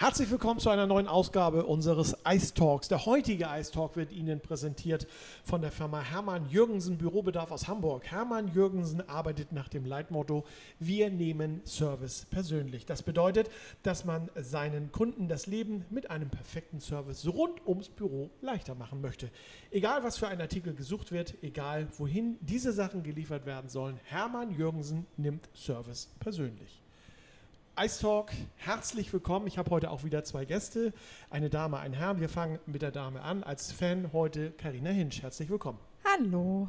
Herzlich willkommen zu einer neuen Ausgabe unseres Ice Talks. Der heutige Ice Talk wird Ihnen präsentiert von der Firma Hermann Jürgensen Bürobedarf aus Hamburg. Hermann Jürgensen arbeitet nach dem Leitmotto: Wir nehmen Service persönlich. Das bedeutet, dass man seinen Kunden das Leben mit einem perfekten Service rund ums Büro leichter machen möchte. Egal, was für ein Artikel gesucht wird, egal, wohin diese Sachen geliefert werden sollen, Hermann Jürgensen nimmt Service persönlich. Ice Talk, herzlich willkommen. Ich habe heute auch wieder zwei Gäste, eine Dame, ein Herr. Wir fangen mit der Dame an. Als Fan heute Karina Hinsch. Herzlich willkommen. Hallo.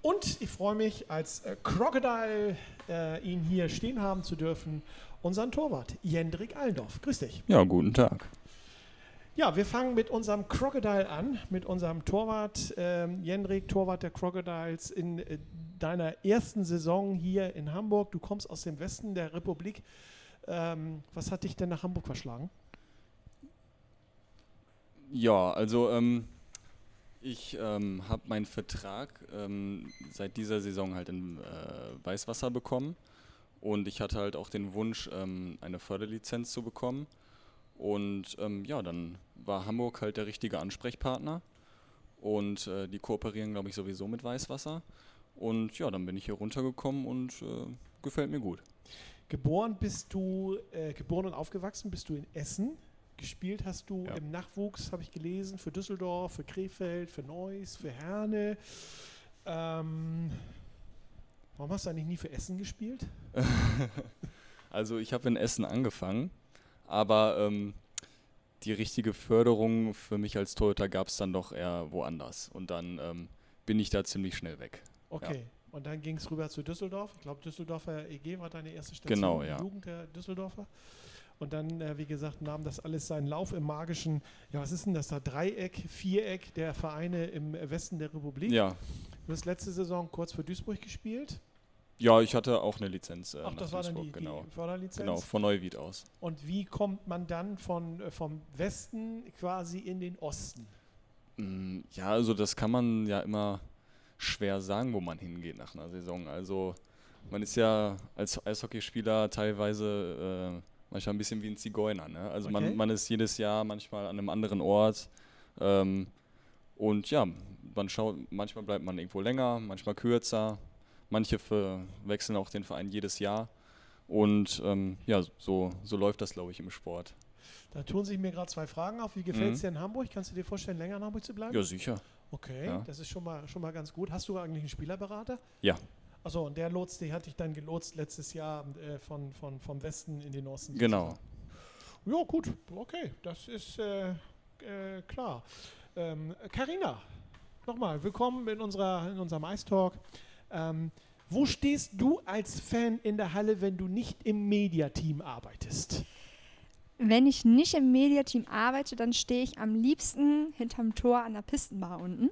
Und ich freue mich, als äh, Crocodile äh, ihn hier stehen haben zu dürfen, unseren Torwart, Jendrik Allendorf. Grüß dich. Ja, guten Tag. Ja, wir fangen mit unserem Crocodile an, mit unserem Torwart, ähm, Jendrik, Torwart der Crocodiles, in äh, deiner ersten Saison hier in Hamburg. Du kommst aus dem Westen der Republik. Ähm, was hat dich denn nach Hamburg verschlagen? Ja, also ähm, ich ähm, habe meinen Vertrag ähm, seit dieser Saison halt in äh, Weißwasser bekommen und ich hatte halt auch den Wunsch, ähm, eine Förderlizenz zu bekommen. Und ähm, ja, dann war Hamburg halt der richtige Ansprechpartner und äh, die kooperieren, glaube ich, sowieso mit Weißwasser. Und ja, dann bin ich hier runtergekommen und äh, gefällt mir gut. Geboren bist du, äh, geboren und aufgewachsen bist du in Essen. Gespielt hast du Ja. im Nachwuchs, habe ich gelesen, für Düsseldorf, für Krefeld, für Neuss, für Herne. Ähm, warum hast du eigentlich nie für Essen gespielt? Also ich habe in Essen angefangen, aber ähm, die richtige Förderung für mich als Torhüter gab es dann doch eher woanders. Und dann ähm, bin ich da ziemlich schnell weg. Okay. Und dann ging es rüber zu Düsseldorf. Ich glaube, Düsseldorfer EG war deine erste Station. Genau, ja. Jugend der Düsseldorfer. Und dann, äh, wie gesagt, nahm das alles seinen Lauf im magischen, ja, was ist denn das da? Dreieck, Viereck der Vereine im Westen der Republik. Ja, Du hast letzte Saison kurz für Duisburg gespielt. ja ich hatte auch eine Lizenz äh, Ach, nach das war dann Duisburg, die, genau. die Förderlizenz. Genau, von Neuwied aus. Und wie kommt man dann von, äh, vom Westen quasi in den Osten? Mm, Ja, also das kann man ja immer schwer sagen, wo man hingeht nach einer Saison. Also man ist ja als Eishockeyspieler teilweise äh, manchmal ein bisschen wie ein Zigeuner. Ne? Also Okay. man, man ist jedes Jahr manchmal an einem anderen Ort. Ähm, und ja, man schaut, manchmal bleibt man irgendwo länger, manchmal kürzer. Manche für, wechseln auch den Verein jedes Jahr. Und ähm, ja, so, so läuft das, glaube ich, im Sport. Da tun sich mir gerade zwei Fragen auf. Wie gefällt es Mhm. dir in Hamburg? Kannst du dir vorstellen, länger in Hamburg zu bleiben? Ja, sicher. Okay, Ja. das ist schon mal, schon mal ganz gut. Hast du eigentlich einen Spielerberater? Ja. Achso, und der Lotst, der hat dich dann gelotst letztes Jahr äh, von, von, vom Westen in den Osten. Genau. Ja, gut, okay, das ist äh, äh, klar. Ähm, Carina, nochmal, willkommen in, unserer, in unserem Ice Talk. Ähm, wo stehst du als Fan in der Halle, wenn du nicht im Mediateam arbeitest? Wenn ich nicht im Mediateam arbeite, dann stehe ich am liebsten hinterm Tor an der Pistenbar unten.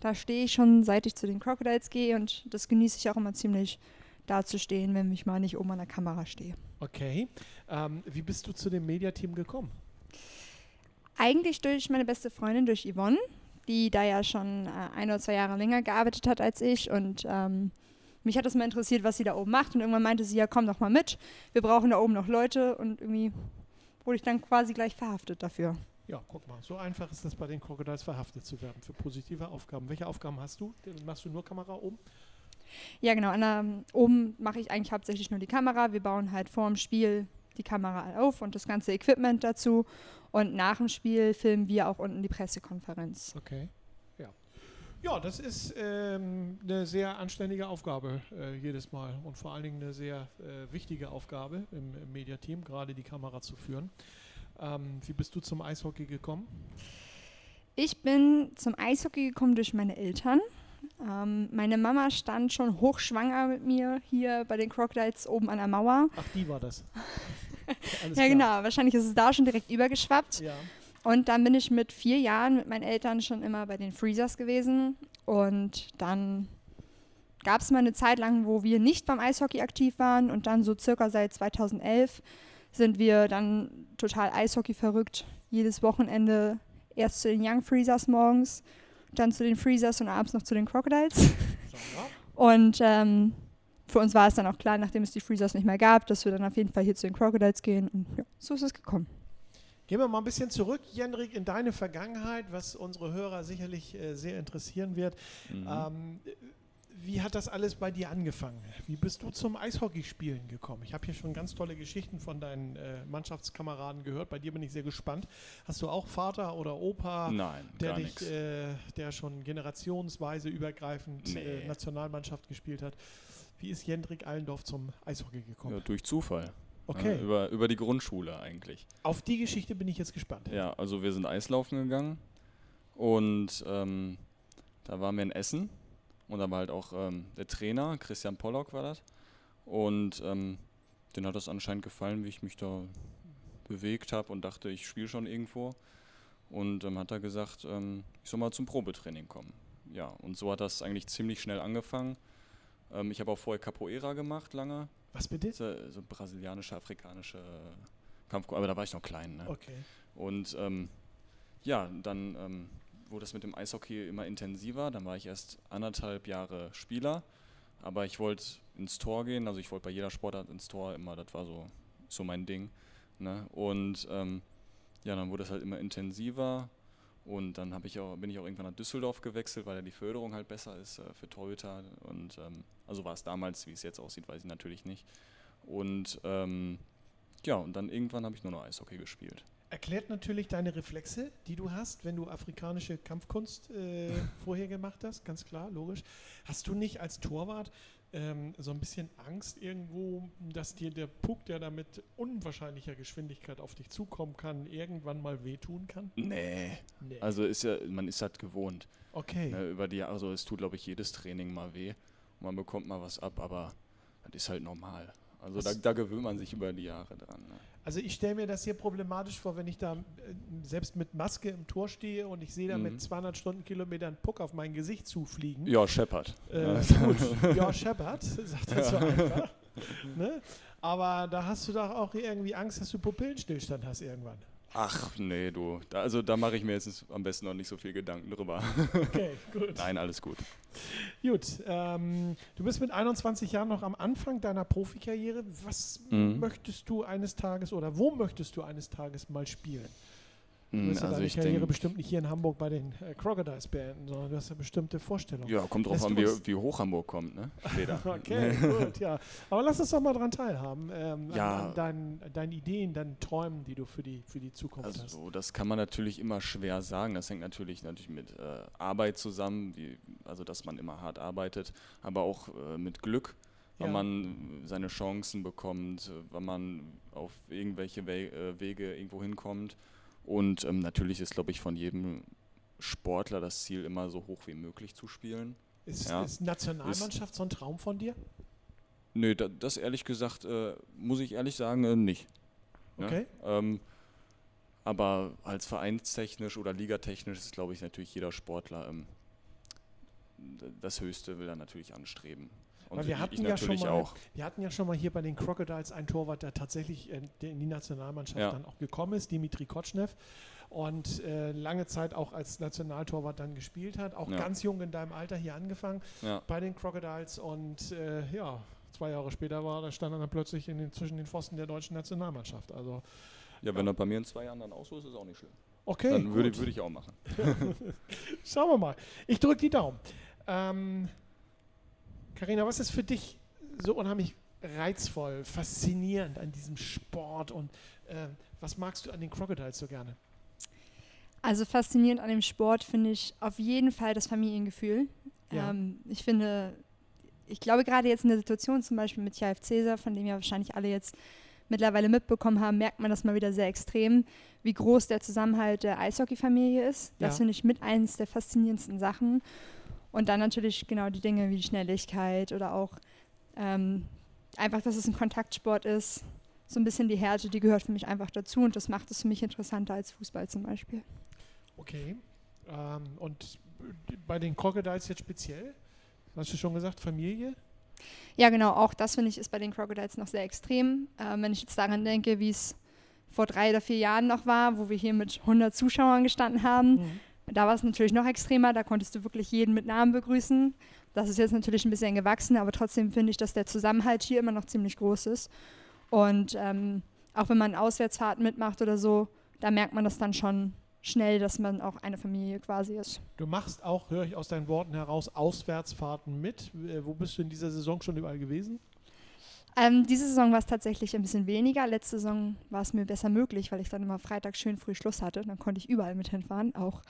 Da stehe ich schon, seit ich zu den Crocodiles gehe und das genieße ich auch immer ziemlich, da zu stehen, wenn ich mal nicht oben an der Kamera stehe. Okay. Ähm, wie bist du zu dem Mediateam gekommen? Eigentlich durch meine beste Freundin, durch Yvonne, die da ja schon äh, ein oder zwei Jahre länger gearbeitet hat als ich und ähm, mich hat das mal interessiert, was sie da oben macht und irgendwann meinte sie, ja komm doch mal mit, wir brauchen da oben noch Leute und irgendwie wurde ich dann quasi gleich verhaftet dafür. Ja, guck mal, so einfach ist es bei den Crocodiles verhaftet zu werden für positive Aufgaben. Welche Aufgaben hast du? Machst du nur Kamera oben? Ja, genau. An der, oben mache ich eigentlich hauptsächlich nur die Kamera. Wir bauen halt vor dem Spiel die Kamera auf und das ganze Equipment dazu. Und nach dem Spiel filmen wir auch unten die Pressekonferenz. Okay. Ja. Das ist ähm, eine sehr anständige Aufgabe äh, jedes Mal und vor allen Dingen eine sehr äh, wichtige Aufgabe im, im Mediateam, gerade die Kamera zu führen. Ähm, wie bist du zum Eishockey gekommen? Ich bin zum Eishockey gekommen durch meine Eltern. Ähm, meine Mama stand schon hochschwanger mit mir hier bei den Crocodiles oben an der Mauer. Ach, die war das. Ja, genau. Wahrscheinlich ist es da schon direkt übergeschwappt. Ja. Und dann bin ich mit vier Jahren mit meinen Eltern schon immer bei den Freezers gewesen. Und dann gab es mal eine Zeit lang, wo wir nicht beim Eishockey aktiv waren. Und dann so circa seit 2011 sind wir dann total Eishockey verrückt. Jedes Wochenende erst zu den Young Freezers morgens, dann zu den Freezers und abends noch zu den Crocodiles. Und ähm, für uns war es dann auch klar, nachdem es die Freezers nicht mehr gab, dass wir dann auf jeden Fall hier zu den Crocodiles gehen. Und ja, so ist es gekommen. Gehen wir mal ein bisschen zurück, Jendrik, in deine Vergangenheit, was unsere Hörer sicherlich äh, sehr interessieren wird. Mhm. Ähm, wie hat das alles bei dir angefangen? Wie bist du zum Eishockeyspielen gekommen? Ich habe hier schon ganz tolle Geschichten von deinen äh, Mannschaftskameraden gehört. Bei dir bin ich sehr gespannt. Hast du auch Vater oder Opa, Nein, der dich, äh, der schon generationsweise übergreifend Nee. äh, Nationalmannschaft gespielt hat? Wie ist Jendrik Allendorf zum Eishockey gekommen? Ja, durch Zufall. Okay, Ja, über, über die Grundschule eigentlich. auf die Geschichte bin ich jetzt gespannt. Ja, also wir sind Eislaufen gegangen und ähm, da waren wir in Essen und da war halt auch ähm, der Trainer, Christian Pollock war das. Und ähm, den hat das anscheinend gefallen, wie ich mich da bewegt habe und dachte, ich spiele schon irgendwo. Und ähm, hat er gesagt, ähm, ich soll mal zum Probetraining kommen. Ja, und so hat das eigentlich ziemlich schnell angefangen. Ähm, ich habe auch vorher Capoeira gemacht lange. Was bitte? So, so brasilianische, afrikanische Kampf, aber da war ich noch klein. Ne? Okay. Und ähm, ja, dann ähm, wurde es mit dem Eishockey immer intensiver. Dann war ich erst anderthalb Jahre Spieler, aber ich wollte ins Tor gehen. Also ich wollte bei jeder Sportart ins Tor immer. Das war so, so mein Ding. Ne? Und ähm, ja, dann wurde es halt immer intensiver. Und dann ich auch, bin ich auch irgendwann nach Düsseldorf gewechselt, weil da die Förderung halt besser ist äh, für Torhüter. Und ähm, also war es damals, wie es jetzt aussieht, weiß ich natürlich nicht. Und ähm, ja, und dann irgendwann habe ich nur noch Eishockey gespielt. Erklärt natürlich deine Reflexe, die du hast, wenn du afrikanische Kampfkunst äh, vorher gemacht hast, ganz klar, logisch. Hast du nicht als Torwart ähm, so ein bisschen Angst irgendwo, dass dir der Puck, der da mit unwahrscheinlicher Geschwindigkeit auf dich zukommen kann, irgendwann mal wehtun kann? Nee. Nee. Also ist ja, man ist halt gewohnt. okay. Ne, über die Jahre, also es tut, glaube ich, jedes Training mal weh. Und man bekommt mal was ab, aber das ist halt normal. Also da, da gewöhnt man sich über die Jahre dran. Ne? Also ich stelle mir das hier problematisch vor, wenn ich da äh, selbst mit Maske im Tor stehe und ich sehe da Mhm. mit 200 Stundenkilometern einen Puck auf mein Gesicht zufliegen. Ja, Shepard. Äh, gut, ja, Shepard, sagt er so einfach. Ne? Aber da hast du doch auch irgendwie Angst, dass du Pupillenstillstand hast irgendwann. Ach nee, du. Da, also da mache ich mir jetzt am besten noch nicht so viel Gedanken drüber. Okay, gut. Nein, alles gut. Gut, ähm, du bist mit 21 Jahren noch am Anfang deiner Profikarriere. Was Mhm. möchtest du eines Tages oder wo möchtest du eines Tages mal spielen? Du Hm, wirst ja Also deine ich Karriere bestimmt nicht hier in Hamburg bei den äh, Crocodiles beenden, sondern du hast ja bestimmte Vorstellungen. ja, kommt drauf an, wie, wie hoch Hamburg kommt, ne? Später. Okay, gut, ja. Aber lass uns doch mal dran teilhaben. Ähm, Ja. an, an deinen, deinen Ideen, deinen Träumen, die du für die, für die Zukunft hast. Also das kann man natürlich immer schwer sagen. Das hängt natürlich, natürlich mit äh, Arbeit zusammen, wie, also dass man immer hart arbeitet, aber auch äh, mit Glück, wenn Ja. man seine Chancen bekommt, wenn man auf irgendwelche We äh, Wege irgendwo hinkommt. Und ähm, natürlich ist, glaube ich, von jedem Sportler das Ziel, immer so hoch wie möglich zu spielen. Ist, Ja. ist Nationalmannschaft so ein Traum von dir? Nö, da, das ehrlich gesagt, äh, muss ich ehrlich sagen, äh, nicht. Ne? Okay. Ähm, aber als vereinstechnisch oder ligatechnisch ist, glaube ich, natürlich jeder Sportler ähm, das Höchste will er natürlich anstreben. Und Weil wir hatten ja schon mal, auch. wir hatten ja schon mal hier bei den Crocodiles einen Torwart, der tatsächlich äh, in die Nationalmannschaft Ja. dann auch gekommen ist, Dimitri Kotschnev. Und äh, lange Zeit auch als Nationaltorwart dann gespielt hat. Auch Ja. ganz jung in deinem Alter hier angefangen Ja, bei den Crocodiles. Und äh, ja, zwei Jahre später war, da stand er dann plötzlich in den, zwischen den Pfosten der deutschen Nationalmannschaft. Also, ja, wenn er bei mir in zwei Jahren dann aus ist, ist auch nicht schlimm. okay. dann würde, würde ich auch machen. Schauen wir mal. Ich drücke die Daumen. Ähm, Carina, was ist für dich so unheimlich reizvoll, faszinierend an diesem Sport und äh, was magst du an den Crocodiles so gerne? Also faszinierend an dem Sport finde ich auf jeden Fall das Familiengefühl. Ja. Ähm, ich finde, ich glaube gerade jetzt in der Situation zum Beispiel mit Jaif Cäsar, von dem ja wahrscheinlich alle jetzt mittlerweile mitbekommen haben, merkt man das mal wieder sehr extrem, wie groß der Zusammenhalt der Eishockey-Familie ist. Das Ja. finde ich mit eins der faszinierendsten Sachen. Und dann natürlich genau die Dinge wie die Schnelligkeit oder auch ähm, einfach, dass es ein Kontaktsport ist. So ein bisschen die Härte, die gehört für mich einfach dazu und das macht es für mich interessanter als Fußball zum Beispiel. Okay. Ähm, und bei den Crocodiles jetzt speziell? Hast du schon gesagt, Familie? Ja, genau, auch das finde ich ist bei den Crocodiles noch sehr extrem. Ähm, wenn ich jetzt daran denke, wie es vor drei oder vier Jahren noch war, wo wir hier mit 100 Zuschauern gestanden haben, Mhm. Da war es natürlich noch extremer, da konntest du wirklich jeden mit Namen begrüßen. Das ist jetzt natürlich ein bisschen gewachsen, aber trotzdem finde ich, dass der Zusammenhalt hier immer noch ziemlich groß ist. Und ähm, auch wenn man Auswärtsfahrten mitmacht oder so, da merkt man das dann schon schnell, dass man auch eine Familie quasi ist. Du machst auch, höre ich aus deinen Worten heraus, Auswärtsfahrten mit. Äh, wo bist du in dieser Saison schon überall gewesen? Ähm, diese Saison war es tatsächlich ein bisschen weniger. Letzte Saison war es mir besser möglich, weil ich dann immer Freitag schön früh Schluss hatte. Dann konnte ich überall mit hinfahren, auch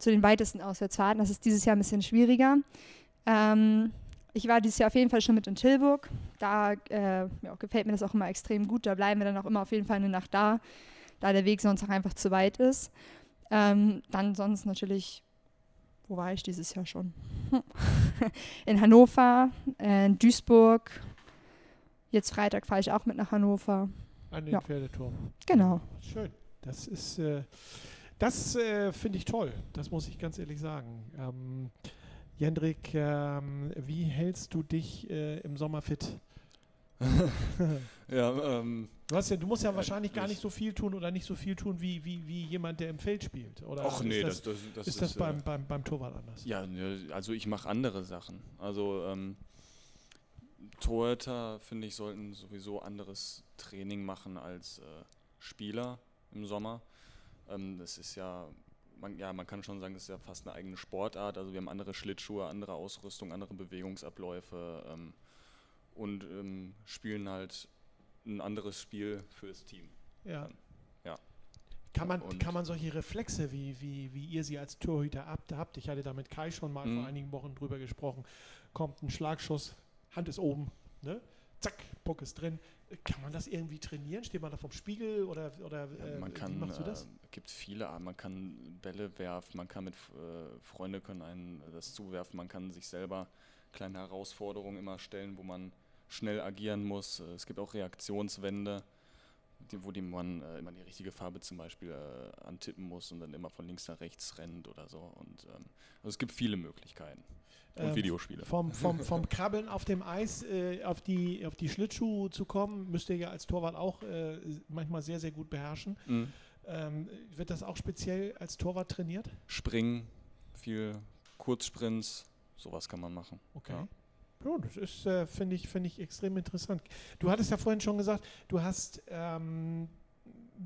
zu den weitesten Auswärtsfahrten. Das ist dieses Jahr ein bisschen schwieriger. Ähm, ich war dieses Jahr auf jeden Fall schon mit in Tilburg. Da äh, ja, gefällt mir das auch immer extrem gut. Da bleiben wir dann auch immer auf jeden Fall eine Nacht da, da der Weg sonst auch einfach zu weit ist. Ähm, dann sonst natürlich, wo war ich dieses Jahr schon? in Hannover, äh, in Duisburg, Jetzt Freitag fahre ich auch mit nach Hannover. An den ja. Pferdeturm. Genau. Schön. Das ist, äh, das äh, finde ich toll. Das muss ich ganz ehrlich sagen. Ähm, Jendrik, ähm, wie hältst du dich äh, im Sommer fit? ja, ähm, du, ja, du musst ja wahrscheinlich gar nicht so viel tun oder nicht so viel tun wie, wie, wie jemand, der im Feld spielt. Oder Ach nee, das, das, das, ist, das beim, äh, beim, beim Torwart anders? Ja, also ich mache andere Sachen. Also ähm, Torhüter, finde ich, sollten sowieso anderes Training machen als äh, Spieler im Sommer. Ähm, das ist ja man, ja, man kann schon sagen, das ist ja fast eine eigene Sportart. Also wir haben andere Schlittschuhe, andere Ausrüstung, andere Bewegungsabläufe ähm, und ähm, spielen halt ein anderes Spiel fürs Team. Ja. ja. Kann man, kann man solche Reflexe, wie, wie, wie ihr sie als Torhüter habt, ich hatte da mit Kai schon mal vor mhm. einigen Wochen drüber gesprochen, kommt ein Schlagschuss, Hand ist oben, ne? zack, Bock ist drin. Kann man das irgendwie trainieren? Steht man da vom Spiegel oder, oder äh, man kann, wie machst du das? Äh, gibt viele, man kann Bälle werfen, man kann mit äh, Freunde können einen das zuwerfen, man kann sich selber kleine Herausforderungen immer stellen, wo man schnell agieren muss. Äh, es gibt auch Reaktionswände, die, wo die man äh, immer die richtige Farbe zum Beispiel äh, antippen muss und dann immer von links nach rechts rennt oder so. Und ähm, also es gibt viele Möglichkeiten. Und ähm, Videospiele. Vom, vom, vom Krabbeln auf dem Eis äh, auf, die, auf die Schlittschuhe zu kommen, müsst ihr ja als Torwart auch äh, manchmal sehr, sehr gut beherrschen. Mhm. Ähm, wird das auch speziell als Torwart trainiert? Springen, viel Kurzsprints, sowas kann man machen. Okay. Ja. Ja, das ist, äh, finde ich, find ich extrem interessant. Du hattest ja vorhin schon gesagt, du hast ähm,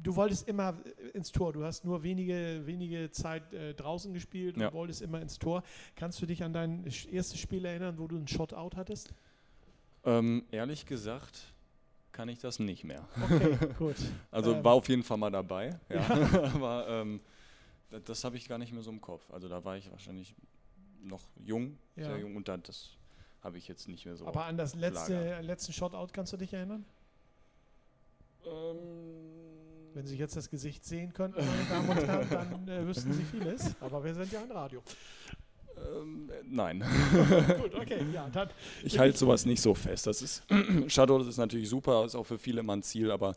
du wolltest immer ins Tor. Du hast nur wenige, wenige Zeit äh, draußen gespielt ja. und wolltest immer ins Tor. Kannst du dich an dein erstes Spiel erinnern, wo du einen Shot-Out hattest? Ähm, ehrlich gesagt kann ich das nicht mehr. Okay, gut. also ähm. war auf jeden Fall mal dabei. Ja. ja. Aber ähm, das, das habe ich gar nicht mehr so im Kopf. Also da war ich wahrscheinlich noch jung, ja. sehr jung und dann, das habe ich jetzt nicht mehr so. Aber an das letzte, letzten Shot-Out kannst du dich erinnern? Ähm wenn Sie jetzt das Gesicht sehen könnten, meine Damen und Herren, dann äh, wüssten Sie vieles. Aber wir sind ja ein Radio. Ähm, nein. Gut, okay, ja, dann. Ich halte sowas nicht so fest. Das ist Shadow, das ist natürlich super, ist auch für viele immer ein Ziel, aber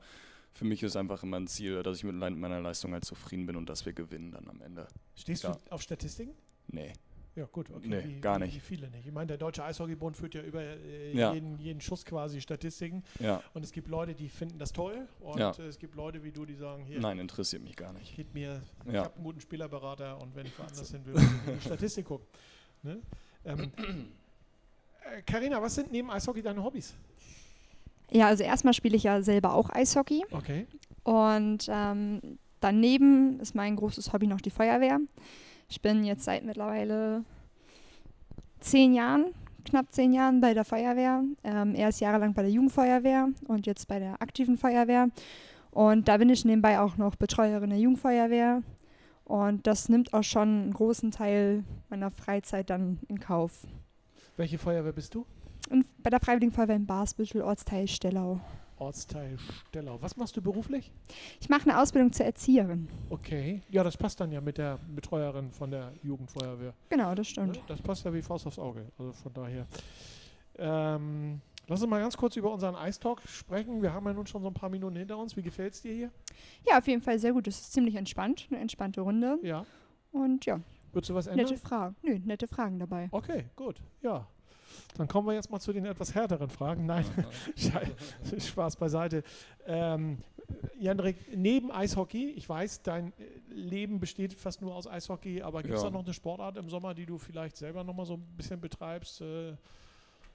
für mich ist einfach immer ein Ziel, dass ich mit meiner Leistung halt zufrieden bin und dass wir gewinnen dann am Ende. Stehst ja. du auf Statistiken? Nee. Ja, gut, okay. Nee, wie, gar nicht. Wie viele nicht. Ich meine, der Deutsche Eishockeybund führt ja über äh, ja. Jeden, jeden Schuss quasi Statistiken. Ja. Und es gibt Leute, die finden das toll. Und ja. äh, es gibt Leute wie du, die sagen, hier. Nein, interessiert mich gar nicht. Geht mir, ich habe einen guten Spielerberater und wenn ich woanders hin will, muss ich in die Statistik gucken. Ne? Ähm, Carina, äh, was sind neben Eishockey deine Hobbys? Ja, also erstmal spiele ich ja selber auch Eishockey. Okay. Und ähm, daneben ist mein großes Hobby noch die Feuerwehr. Ich bin jetzt seit mittlerweile zehn Jahren, knapp zehn Jahren bei der Feuerwehr. Ähm, erst jahrelang bei der Jugendfeuerwehr und jetzt bei der aktiven Feuerwehr. Und da bin ich nebenbei auch noch Betreuerin der Jugendfeuerwehr. Und das nimmt auch schon einen großen Teil meiner Freizeit dann in Kauf. Welche Feuerwehr bist du? Und bei der Freiwilligen Feuerwehr in Basbüttel, Ortsteil Stellau. Ortsteil Stellau. Was machst du beruflich? Ich mache eine Ausbildung zur Erzieherin. Okay. Ja, das passt dann ja mit der Betreuerin von der Jugendfeuerwehr. Genau, das stimmt. Ja, das passt ja wie Faust aufs Auge. Also von daher. Ähm, lass uns mal ganz kurz über unseren Eistalk sprechen. Wir haben ja nun schon so ein paar Minuten hinter uns. Wie gefällt es dir hier? Ja, auf jeden Fall sehr gut. Es ist ziemlich entspannt. Eine entspannte Runde. Ja. Und ja. Würdest du was ändern? Nette Fragen. Nö, nette Fragen dabei. Okay, gut. Ja. Dann kommen wir jetzt mal zu den etwas härteren Fragen. Nein, Spaß beiseite. Ähm, Jandrik, neben Eishockey, ich weiß, dein Leben besteht fast nur aus Eishockey, aber gibt es ja. da noch eine Sportart im Sommer, die du vielleicht selber noch mal so ein bisschen betreibst? Äh,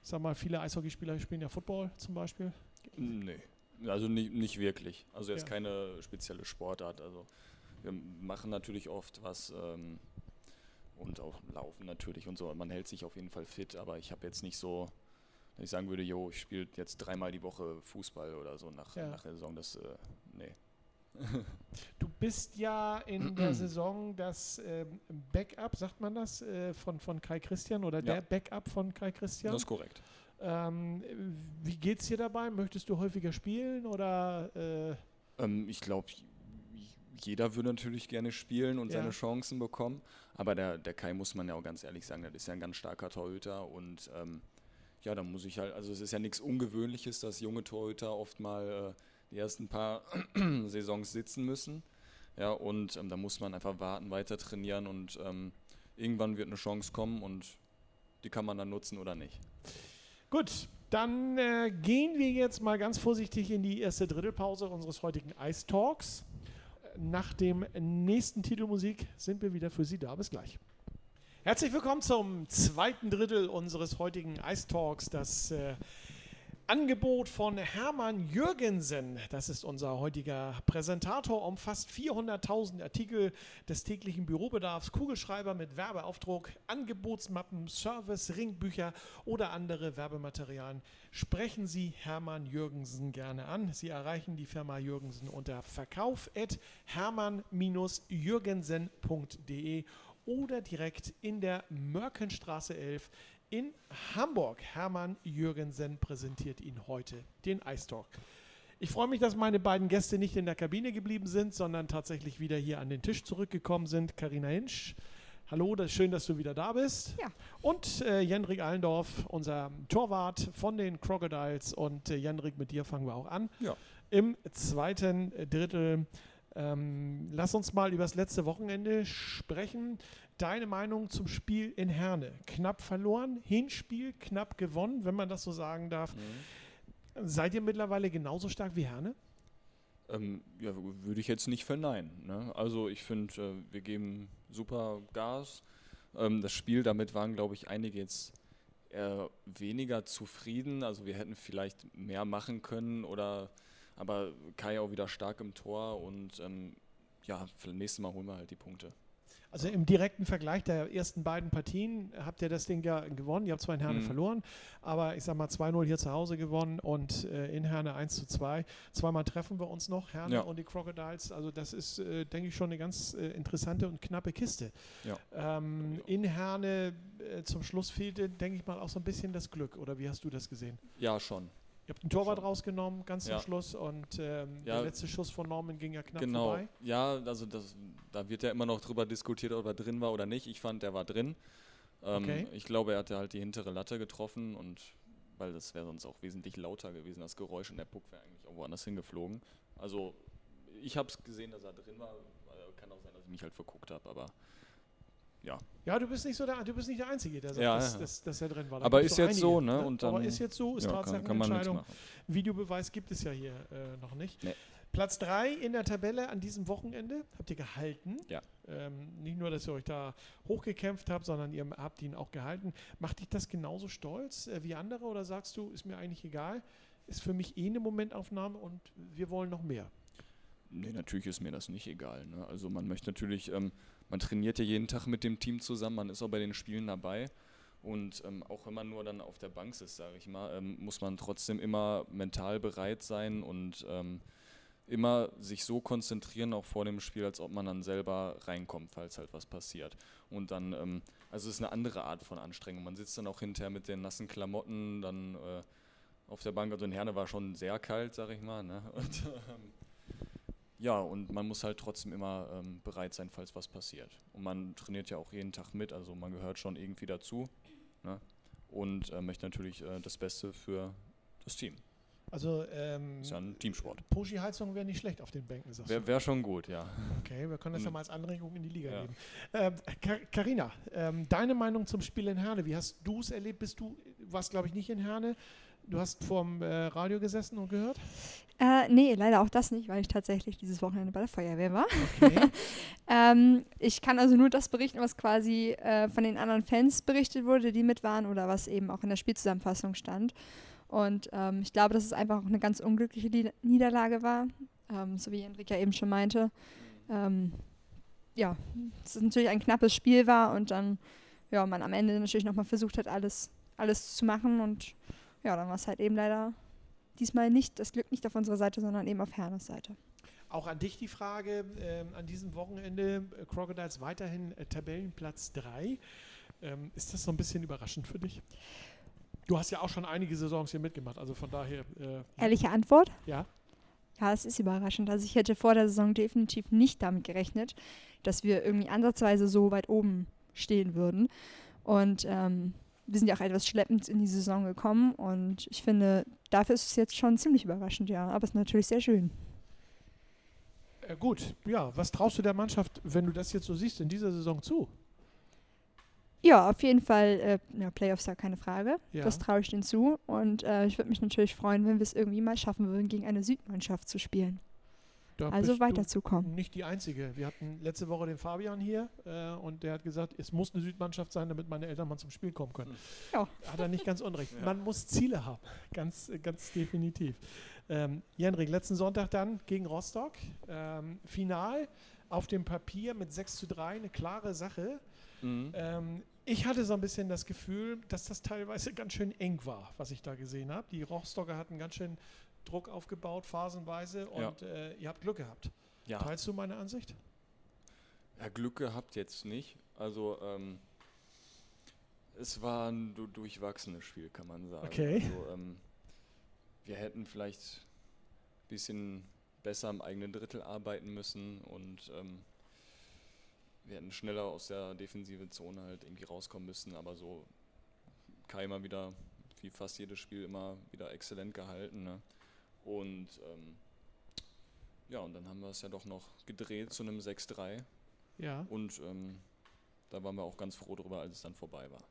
sag mal, viele Eishockeyspieler spielen ja Football zum Beispiel. Nee. Also nicht, nicht wirklich. Also jetzt Ja. keine spezielle Sportart. Also wir machen natürlich oft was ähm, und auch laufen natürlich und so. Man hält sich auf jeden Fall fit, aber ich habe jetzt nicht so, dass ich sagen würde, jo, ich spiele jetzt dreimal die Woche Fußball oder so nach, Ja. nach der Saison. Das, äh, nee. Du bist ja in der Saison das ähm, Backup, sagt man das, äh, von, von Kai Christian oder Ja. der Backup von Kai Christian. Das ist korrekt. Ähm, wie geht's dir dabei? Möchtest du häufiger spielen oder äh, Ähm, ich glaube, jeder würde natürlich gerne spielen und Ja. seine Chancen bekommen. Aber der, der Kai muss man ja auch ganz ehrlich sagen, das ist ja ein ganz starker Torhüter. Und ähm, ja, da muss ich halt, also es ist ja nichts Ungewöhnliches, dass junge Torhüter oft mal äh, die ersten paar Saisons sitzen müssen. Ja, und ähm, da muss man einfach warten, weiter trainieren und ähm, irgendwann wird eine Chance kommen und die kann man dann nutzen oder nicht. Gut, dann äh, gehen wir jetzt mal ganz vorsichtig in die erste Drittelpause unseres heutigen Ice Talks. Nach dem nächsten Titelmusik sind wir wieder für Sie da. Bis gleich. Herzlich willkommen zum zweiten Drittel unseres heutigen Ice Talks. Das äh, Angebot von Hermann Jürgensen, das ist unser heutiger Präsentator, umfasst 400.000 Artikel des täglichen Bürobedarfs, Kugelschreiber mit Werbeaufdruck, Angebotsmappen, Service, Ringbücher oder andere Werbematerialien. Sprechen Sie Hermann Jürgensen gerne an. Sie erreichen die Firma Jürgensen unter verkauf.hermann-jürgensen.de oder direkt in der Mörkenstraße 11 in Hamburg. Hermann Jürgensen präsentiert Ihnen heute den Ice Talk. Ich freue mich, dass meine beiden Gäste nicht in der Kabine geblieben sind, sondern tatsächlich wieder hier an den Tisch zurückgekommen sind. Karina Hinsch, hallo, das ist schön, dass du wieder da bist. Ja. Und äh, Jenrik Allendorf, unser Torwart von den Crocodiles. Und äh, Jenrik, mit dir fangen wir auch an. Ja. Im zweiten äh, Drittel. Ähm, lass uns mal über das letzte Wochenende sprechen. Deine Meinung zum Spiel in Herne? Knapp verloren, Hinspiel knapp gewonnen, wenn man das so sagen darf. Seid ihr mittlerweile genauso stark wie Herne? Ähm, ja, würde ich jetzt nicht verneinen. Ne? Also ich finde, äh, wir geben super Gas. Ähm, das Spiel, damit waren, glaube ich, einige jetzt eher weniger zufrieden. Also wir hätten vielleicht mehr machen können oder aber Kai auch wieder stark im Tor und ähm, ja, für das nächste Mal holen wir halt die Punkte. Also im direkten Vergleich der ersten beiden Partien habt ihr das Ding ja gewonnen. Ihr habt zwar in Herne Mhm. verloren, aber ich sag mal 2-0 hier zu Hause gewonnen und äh, in Herne 1 zu 2. Zweimal treffen wir uns noch, Herne Ja. und die Crocodiles. Also das ist, äh, denke ich, schon eine ganz äh, interessante und knappe Kiste. Ja. Ähm, in Herne äh, zum Schluss fehlte, denke ich mal, auch so ein bisschen das Glück. Oder wie hast du das gesehen? Ja, schon. Ihr habt einen Torwart rausgenommen, ganz Ja. zum Schluss. Und ähm, Ja. der letzte Schuss von Norman ging ja knapp genau. vorbei. Ja, also das, da wird ja immer noch drüber diskutiert, ob er drin war oder nicht. Ich fand, der war drin. Ähm, Okay. Ich glaube, er hatte halt die hintere Latte getroffen und weil das wäre sonst auch wesentlich lauter gewesen, das Geräusch und der Puck wäre eigentlich auch woanders hingeflogen. Also ich habe es gesehen, dass er drin war. Kann auch sein, dass ich mich halt verguckt habe, aber ja. Ja, du bist nicht so der, du bist nicht der Einzige, der sagt, Ja, dass, ja. dass, dass er drin war. Da Aber ist jetzt so, ne? Und Aber dann- ist jetzt so, ist ja, Tatsachenentscheidung. Videobeweis gibt es ja hier äh, noch nicht. Nee. Platz 3 in der Tabelle an diesem Wochenende habt ihr gehalten. Ja. Ähm, nicht nur, dass ihr euch da hochgekämpft habt, sondern ihr habt ihn auch gehalten. Macht dich das genauso stolz äh, wie andere oder sagst du, ist mir eigentlich egal? Ist für mich eh eine Momentaufnahme und wir wollen noch mehr. Nee, natürlich ist mir das nicht egal. Ne? Also man möchte natürlich, ähm, man trainiert ja jeden Tag mit dem Team zusammen, man ist auch bei den Spielen dabei. Und ähm, auch wenn man nur dann auf der Bank ist, sage ich mal, ähm, muss man trotzdem immer mental bereit sein und ähm, immer sich so konzentrieren, auch vor dem Spiel, als ob man dann selber reinkommt, falls halt was passiert. Und dann, ähm, also es ist eine andere Art von Anstrengung. Man sitzt dann auch hinterher mit den nassen Klamotten, dann äh, auf der Bank. Also in Herne war schon sehr kalt, sag ich mal. Ne? Und, ähm, ja, und man muss halt trotzdem immer ähm, bereit sein, falls was passiert. Und man trainiert ja auch jeden Tag mit, also man gehört schon irgendwie dazu. Ne? Und äh, möchte natürlich äh, das Beste für das Team. Also ähm, Ist ja ein Teamsport. Puschi-Heizung wäre nicht schlecht auf den Bänken, sagst. Wäre wär schon gut, ja. Okay, wir können das ja mal als Anregung in die Liga Ja. geben. Ähm, Carina, ähm, deine Meinung zum Spiel in Herne? Wie hast du es erlebt? Bist du, warst glaube ich nicht in Herne. Du hast vorm äh, Radio gesessen und gehört? Äh, nee, leider auch das nicht, weil ich tatsächlich dieses Wochenende bei der Feuerwehr war. Okay. Ähm, ich kann also nur das berichten, was quasi äh, von den anderen Fans berichtet wurde, die mit waren oder was eben auch in der Spielzusammenfassung stand. Und ähm, ich glaube, dass es einfach auch eine ganz unglückliche Lied Niederlage war, ähm, so wie Enrique ja eben schon meinte. Ähm, ja, dass es natürlich ein knappes Spiel war und dann ja, man am Ende natürlich nochmal versucht hat, alles, alles zu machen. Und ja, dann war es halt eben leider diesmal nicht das Glück nicht auf unserer Seite, sondern eben auf Hernes Seite. Auch an dich die Frage, ähm, an diesem Wochenende äh, Crocodiles weiterhin äh, Tabellenplatz 3. Ähm, ist das so ein bisschen überraschend für dich? Du hast ja auch schon einige Saisons hier mitgemacht, also von daher. Äh, Ehrliche Antwort? Ja. Ja, es ist überraschend. Also ich hätte vor der Saison definitiv nicht damit gerechnet, dass wir irgendwie ansatzweise so weit oben stehen würden. Und ähm, wir sind ja auch etwas schleppend in die Saison gekommen und ich finde, dafür ist es jetzt schon ziemlich überraschend, ja. Aber es ist natürlich sehr schön. Äh, gut, ja, was traust du der Mannschaft, wenn du das jetzt so siehst, in dieser Saison zu? Ja, auf jeden Fall, äh, ja, Playoffs ja keine Frage. Ja. Das traue ich denen zu. Und äh, ich würde mich natürlich freuen, wenn wir es irgendwie mal schaffen würden, gegen eine Südmannschaft zu spielen. Da Also bist weiterzukommen. Du nicht die Einzige. Wir hatten letzte Woche den Fabian hier äh, und der hat gesagt, es muss eine Südmannschaft sein, damit meine Eltern mal zum Spiel kommen können. Ja. Hat er nicht ganz unrecht. Ja. Man muss Ziele haben, ganz, ganz definitiv. Ähm, Jenrik, letzten Sonntag dann gegen Rostock. Ähm, final auf dem Papier mit 6 zu 3, eine klare Sache. Mhm. Ähm, ich hatte so ein bisschen das Gefühl, dass das teilweise ganz schön eng war, was ich da gesehen habe. Die Rostocker hatten ganz schön Druck aufgebaut, phasenweise, Ja. und äh, ihr habt Glück gehabt. Ja. Teilst du meine Ansicht? ja, Glück gehabt jetzt nicht. Also ähm, es war ein du durchwachsenes Spiel, kann man sagen. Okay. Also, ähm, wir hätten vielleicht ein bisschen besser im eigenen Drittel arbeiten müssen und ähm, wir hätten schneller aus der defensiven Zone halt irgendwie rauskommen müssen, aber so Kai immer wieder, wie fast jedes Spiel, immer wieder exzellent gehalten. Ne? Und ähm, ja, und dann haben wir es ja doch noch gedreht zu einem 6-3 Ja. und ähm, da waren wir auch ganz froh drüber, als es dann vorbei war.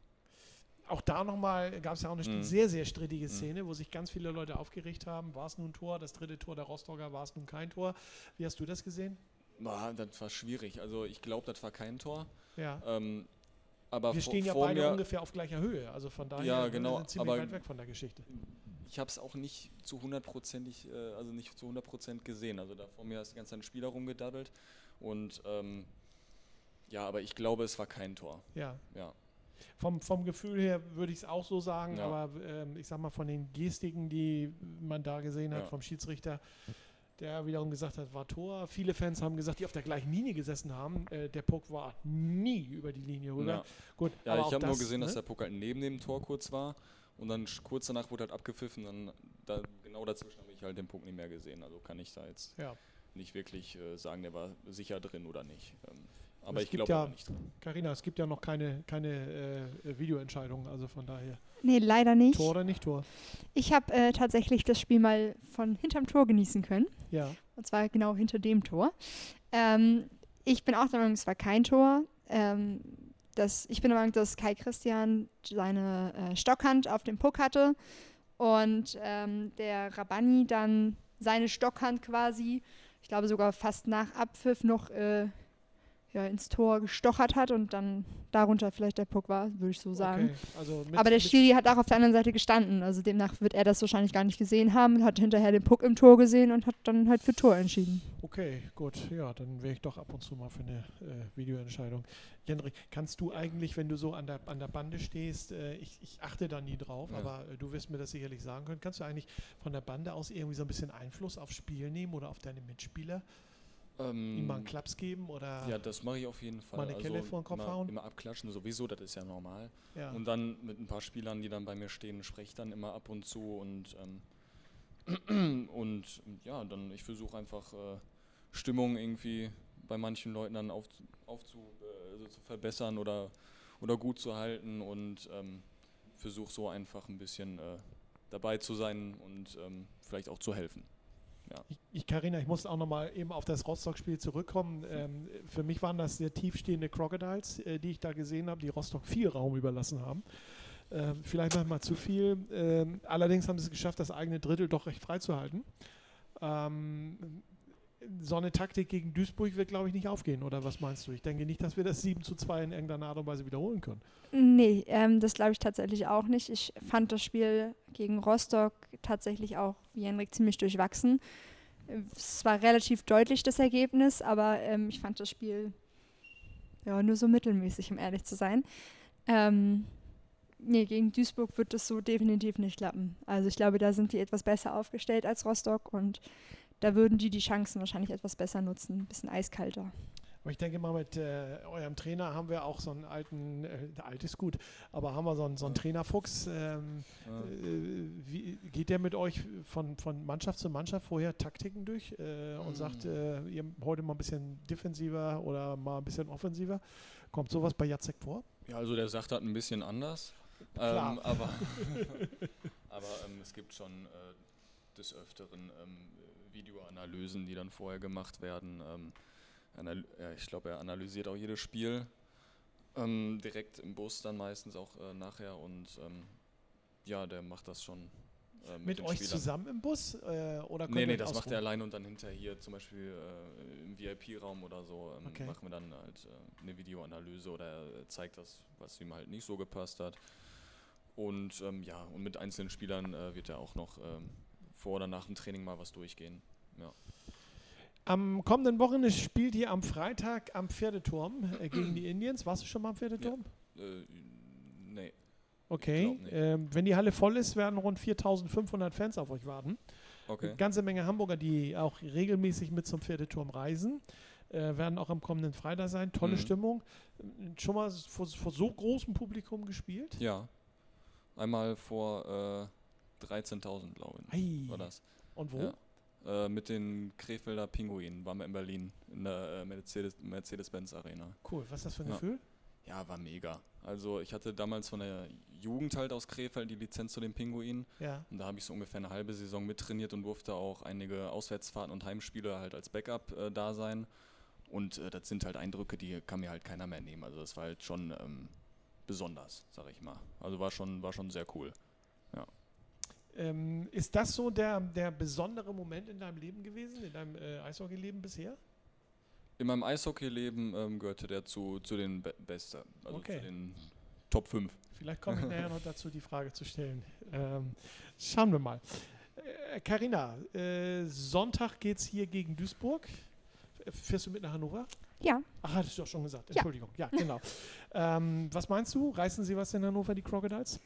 Auch da nochmal gab es ja auch eine Mhm. sehr, sehr strittige Mhm. Szene, wo sich ganz viele Leute aufgeregt haben. War es nun ein Tor? Das dritte Tor der Rostocker war es nun kein Tor? Wie hast du das gesehen? Boah, das war schwierig. Also ich glaube, das war kein Tor. Ja. Ähm, aber Wir stehen ja beide ungefähr auf gleicher Höhe. Also von daher Ja, wir genau, sind ziemlich aber- weit weg von der Geschichte. Ich habe es auch nicht zu hundertprozentig, äh, also nicht zu 100% gesehen. Also da vor mir ist die ganze Zeit ein Spieler rumgedaddelt und ähm, ja, aber ich glaube, es war kein Tor. Ja. Ja, Vom, vom Gefühl her würde ich es auch so sagen, Ja. aber ähm, ich sag mal von den Gestiken, die man da gesehen hat Ja. vom Schiedsrichter, der wiederum gesagt hat, war Tor. Viele Fans haben gesagt, die auf der gleichen Linie gesessen haben, äh, der Puck war nie über die Linie rüber. ja. Gut, ja ich habe nur gesehen, dass ne? der Puck halt neben dem Tor kurz war und dann kurz danach wurde halt abgepfiffen. Dann da, genau dazwischen habe ich halt den Puck nicht mehr gesehen. Also kann ich da jetzt Ja. nicht wirklich äh, sagen, der war sicher drin oder nicht. Ähm, aber es ich gibt glaube ja- nicht dran. Carina, es gibt ja noch keine, keine äh, Videoentscheidung, also von daher. Nee, leider nicht. Tor oder nicht Tor? Ich habe äh, tatsächlich das Spiel mal von hinterm Tor genießen können. Ja. Und zwar genau hinter dem Tor. Ähm, ich bin auch der Meinung, es war kein Tor. Ähm, das, ich bin der Meinung, dass Kai Christian seine äh, Stockhand auf dem Puck hatte und ähm, der Rabani dann seine Stockhand quasi, ich glaube sogar fast nach Abpfiff noch äh, ja, ins Tor gestochert hat und dann darunter vielleicht der Puck war, würde ich so sagen. Okay. Also mit, Aber der Schiri hat auch auf der anderen Seite gestanden. Also demnach wird er das wahrscheinlich gar nicht gesehen haben, hat hinterher den Puck im Tor gesehen und hat dann halt für Tor entschieden. Okay, gut. Ja, dann wäre ich doch ab und zu mal für eine äh, Videoentscheidung. Jendrik, kannst du eigentlich, wenn du so an der, an der Bande stehst, äh, ich, ich achte da nie drauf, Ja. aber äh, du wirst mir das sicherlich sagen können, kannst du eigentlich von der Bande aus irgendwie so ein bisschen Einfluss aufs Spiel nehmen oder auf deine Mitspieler? Ihm mal einen Ähm, Klaps geben oder Ja, das mache ich auf jeden Fall. Mal eine Kelle vor den Kopf immer, hauen? immer abklatschen sowieso, das ist ja normal. ja. Und dann mit ein paar Spielern, die dann bei mir stehen, spreche ich dann immer ab und zu und ähm, und ja, dann ich versuche einfach äh, Stimmung irgendwie bei manchen Leuten dann auf, aufzu, äh, also zu verbessern oder oder gut zu halten und ähm, versuche so einfach ein bisschen äh, dabei zu sein und ähm, vielleicht auch zu helfen. Ich, ich, Carina, ich muss auch nochmal eben auf das Rostock-Spiel zurückkommen. Ähm, für mich waren das sehr tiefstehende Crocodiles, äh, die ich da gesehen habe, die Rostock viel Raum überlassen haben. Ähm, vielleicht manchmal zu viel. Ähm, allerdings haben sie es geschafft, das eigene Drittel doch recht frei zu halten. Ähm, so eine Taktik gegen Duisburg wird, glaube ich, nicht aufgehen, oder was meinst du? Ich denke nicht, dass wir das 7 zu 2 in irgendeiner Art und Weise wiederholen können. Nee, ähm, das glaube ich tatsächlich auch nicht. Ich fand das Spiel gegen Rostock tatsächlich auch, wie Henrik, ziemlich durchwachsen. Es war relativ deutlich das Ergebnis, aber ähm, ich fand das Spiel ja nur so mittelmäßig, um ehrlich zu sein. Ähm, nee, gegen Duisburg wird das so definitiv nicht klappen. Also ich glaube, da sind die etwas besser aufgestellt als Rostock und da würden die die Chancen wahrscheinlich etwas besser nutzen, ein bisschen eiskalter. Aber ich denke mal, mit äh, eurem Trainer haben wir auch so einen alten, äh, alt ist gut, aber haben wir so einen, so einen Trainerfuchs. Ähm, Ja. äh, wie, geht der mit euch von, von Mannschaft zu Mannschaft vorher Taktiken durch äh, und Mm. sagt, äh, ihr heute mal ein bisschen defensiver oder mal ein bisschen offensiver? Kommt sowas bei Jacek vor? Ja, also der sagt das ein bisschen anders. Klar. Ähm, aber aber ähm, es gibt schon äh, des Öfteren ähm, Videoanalysen, die dann vorher gemacht werden. Ähm, ja, ich glaube, er analysiert auch jedes Spiel ähm, direkt im Bus dann meistens auch äh, nachher und ähm, ja, der macht das schon. äh, Mit den euch Spielern. zusammen im Bus? Äh, oder Nee, nee, das macht er allein und dann hinterher hier zum Beispiel äh, im VIP-Raum oder so ähm, Okay. machen wir dann halt äh, eine Videoanalyse oder er zeigt das, was ihm halt nicht so gepasst hat. Und ähm, ja, und mit einzelnen Spielern äh, wird er auch noch ähm, vor oder nach dem Training mal was durchgehen. Ja. Am kommenden Wochenende spielt ihr am Freitag am Pferdeturm äh, gegen die Indians. Warst du schon mal am Pferdeturm? Äh, nee. Okay. Ähm, wenn die Halle voll ist, werden rund 4500 Fans auf euch warten. Okay. Eine ganze Menge Hamburger, die auch regelmäßig mit zum Pferdeturm reisen, äh, werden auch am kommenden Freitag sein. Tolle Mhm. Stimmung. Schon mal vor, vor so großem Publikum gespielt? Ja. Einmal vor äh, 13.000, glaube ich. Ei. War das. Und wo? Ja. Äh, mit den Krefelder Pinguinen waren wir in Berlin in der äh, Mercedes- Mercedes-Benz Arena. Cool. Was ist das für ein Ja. Gefühl? Ja, war mega. Also ich hatte damals von der Jugend halt aus Krefeld die Lizenz zu den Pinguinen Ja. und da habe ich so ungefähr eine halbe Saison mittrainiert und durfte auch einige Auswärtsfahrten und Heimspiele halt als Backup äh, da sein. Und äh, das sind halt Eindrücke, die kann mir halt keiner mehr nehmen. Also das war halt schon ähm, besonders, sag ich mal. Also war schon, war schon sehr cool. Ähm, ist das so der, der besondere Moment in deinem Leben gewesen, in deinem äh, Eishockeyleben bisher? In meinem Eishockeyleben ähm, gehörte der zu, zu den Be Besten, also Okay. zu den Top 5. Vielleicht komme ich nachher noch dazu, die Frage zu stellen. Ähm, schauen wir mal. Karina, äh, Sonntag geht es hier gegen Duisburg. Fährst du mit nach Hannover? Ja, Ach, hattest du doch schon gesagt. Ja. Entschuldigung. Ja, genau. ähm, was meinst du? Reißen sie was in Hannover, die Crocodiles?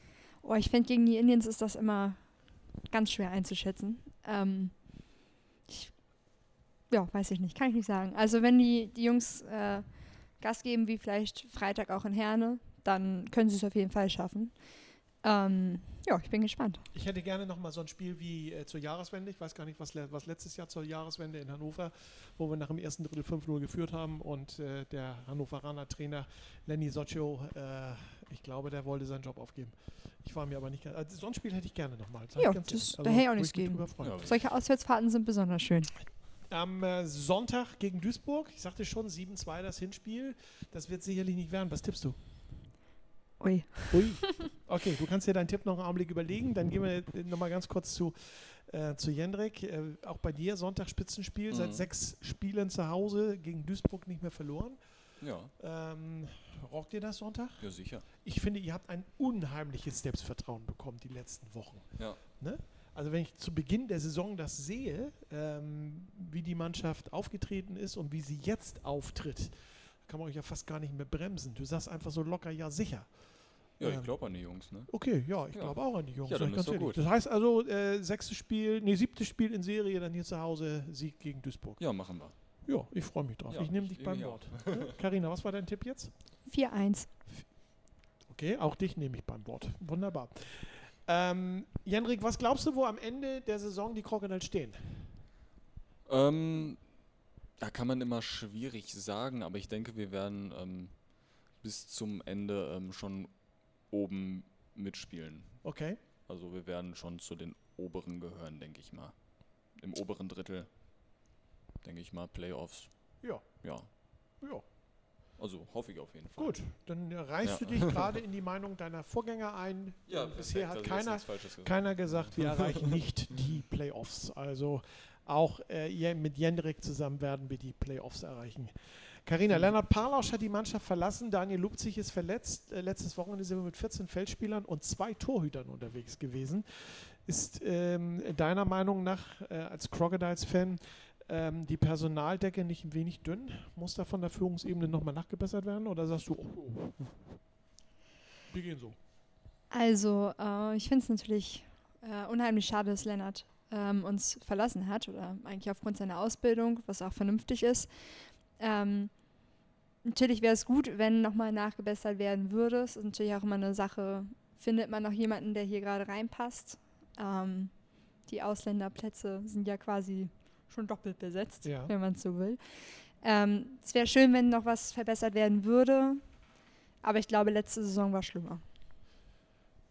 oh, ich finde, gegen die Indians ist das immer ganz schwer einzuschätzen. Ähm, ich, ja, weiß ich nicht, kann ich nicht sagen. Also wenn die, die Jungs äh, Gas geben, wie vielleicht Freitag auch in Herne, dann können sie es auf jeden Fall schaffen. Ähm, ja, ich bin gespannt. Ich hätte gerne noch mal so ein Spiel wie äh, zur Jahreswende. Ich weiß gar nicht, was, le- was letztes Jahr zur Jahreswende in Hannover, wo wir nach dem ersten Drittel 5-0 geführt haben und äh, der Hannoveraner Trainer Lenny Soccio, äh, ich glaube, der wollte seinen Job aufgeben. Ich war mir aber nicht ganz. Also so ein Spiel hätte ich gerne noch mal. sag ich Ja, ganz das-. Also da hätte ich auch nichts gegen. Ja. Solche Auswärtsfahrten sind besonders schön. Am äh, Sonntag gegen Duisburg, ich sagte schon, 7-2 das Hinspiel. Das wird sicherlich nicht werden. Was tippst du? Ui. Ui. Okay, du kannst dir deinen Tipp noch einen Augenblick überlegen. Dann gehen wir nochmal ganz kurz zu, äh, zu Jendrik. Äh, auch bei dir Sonntag Spitzenspiel. Seit Mhm. sechs Spielen zu Hause gegen Duisburg nicht mehr verloren. Ja, Ähm, rockt ihr das Sonntag? ja sicher. Ich finde, ihr habt ein unheimliches Selbstvertrauen bekommen die letzten Wochen. Ja. Ne? Also wenn ich zu Beginn der Saison das sehe, ähm, wie die Mannschaft aufgetreten ist und wie sie jetzt auftritt, kann man euch ja fast gar nicht mehr bremsen. Du sagst einfach so locker, ja sicher. Ja, ich Ähm, glaube an die Jungs, ne? Okay, ja, ich Ja. glaube auch an die Jungs. Ja, dann ist doch gut. Das heißt also, äh, sechstes Spiel, nee, siebtes Spiel in Serie, dann hier zu Hause Sieg gegen Duisburg. Ja, machen wir. Ja, ich freue mich drauf. Ja, ich nehme ich- dich beim Wort. Karina, was war dein Tipp jetzt? 4-1. Okay, auch dich nehme ich beim Wort. Wunderbar. Ähm, Jendrik, was glaubst du, wo am Ende der Saison die Crocodiles stehen? Ähm, da kann man immer schwierig sagen, aber ich denke, wir werden ähm, bis zum Ende ähm, schon oben mitspielen. Okay. Also wir werden schon zu den oberen gehören, denke ich mal. Im oberen Drittel, denke ich mal, Playoffs. Ja, Ja, ja. also hoffe ich auf jeden Fall. Gut, dann reißt Ja. du dich gerade in die Meinung deiner Vorgänger ein. Ja, bisher hat also keiner, gesagt. keiner gesagt, wir erreichen nicht die Playoffs. Also auch äh, mit Jendrik zusammen werden wir die Playoffs erreichen. Karina, Lennart Parlausch hat die Mannschaft verlassen, Daniel Lupzig ist verletzt. Äh, letztes Wochenende sind wir mit 14 Feldspielern und zwei Torhütern unterwegs gewesen. Ist ähm, deiner Meinung nach äh, als Crocodiles-Fan ähm, die Personaldecke nicht ein wenig dünn? Muss da von der Führungsebene nochmal nachgebessert werden? Oder sagst du, oh, oh, oh, wir gehen so? Also, äh, ich finde es natürlich äh, unheimlich schade, dass Lennart ähm, uns verlassen hat oder eigentlich aufgrund seiner Ausbildung, was auch vernünftig ist. Ähm, natürlich wäre es gut, wenn nochmal nachgebessert werden würde. Es ist natürlich auch immer eine Sache, findet man noch jemanden, der hier gerade reinpasst. Ähm, die Ausländerplätze sind ja quasi schon doppelt besetzt, ja. wenn man es so will. Ähm, es wäre schön, wenn noch was verbessert werden würde, aber ich glaube, letzte Saison war schlimmer.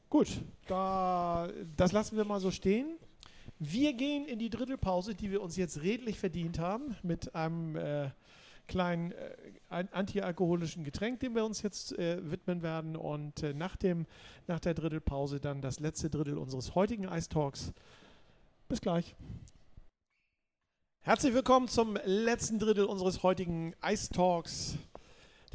Gut, da, das lassen wir mal so stehen. Wir gehen in die Drittelpause, die wir uns jetzt redlich verdient haben, mit einem äh, kleinen äh, antialkoholischen Getränk, dem wir uns jetzt äh, widmen werden. Und äh, nach, dem, nach der Drittelpause dann das letzte Drittel unseres heutigen Ice Talks. Bis gleich. Herzlich willkommen zum letzten Drittel unseres heutigen Ice Talks.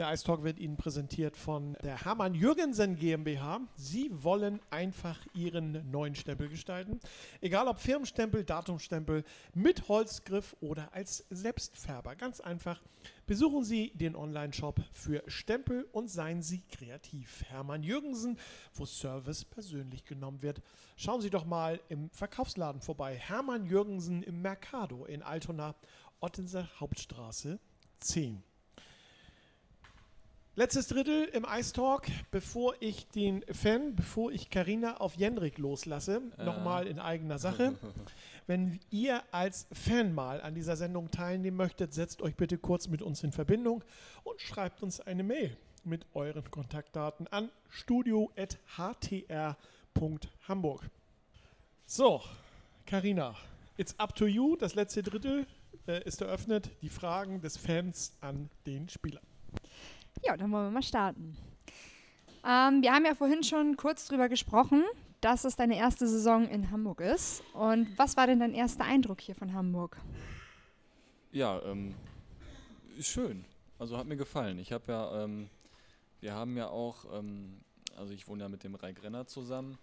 Der Ice Talk wird Ihnen präsentiert von der Hermann Jürgensen GmbH. Sie wollen einfach Ihren neuen Stempel gestalten. Egal ob Firmenstempel, Datumstempel, mit Holzgriff oder als Selbstfärber. Ganz einfach. Besuchen Sie den Online-Shop für Stempel und seien Sie kreativ. Hermann Jürgensen, wo Service persönlich genommen wird. Schauen Sie doch mal im Verkaufsladen vorbei. Hermann Jürgensen im Mercado in Altona, Ottenser Hauptstraße 10. Letztes Drittel im Ice Talk, bevor ich den Fan, bevor ich Karina auf Jendrik loslasse, äh. nochmal in eigener Sache. Wenn ihr als Fan mal an dieser Sendung teilnehmen möchtet, setzt euch bitte kurz mit uns in Verbindung und schreibt uns eine Mail mit euren Kontaktdaten an studio.htr.hamburg. So, Karina, it's up to you. Das letzte Drittel äh, ist eröffnet. Die Fragen des Fans an den Spieler. Ja, dann wollen wir mal starten. Ähm, wir haben ja vorhin schon kurz drüber gesprochen, dass es deine erste Saison in Hamburg ist. Und was war denn dein erster Eindruck hier von Hamburg? Ja, ähm, ist schön. Also hat mir gefallen. Ich habe ja, ähm, wir haben ja auch, ähm, also ich wohne ja mit dem Reik Renner zusammen,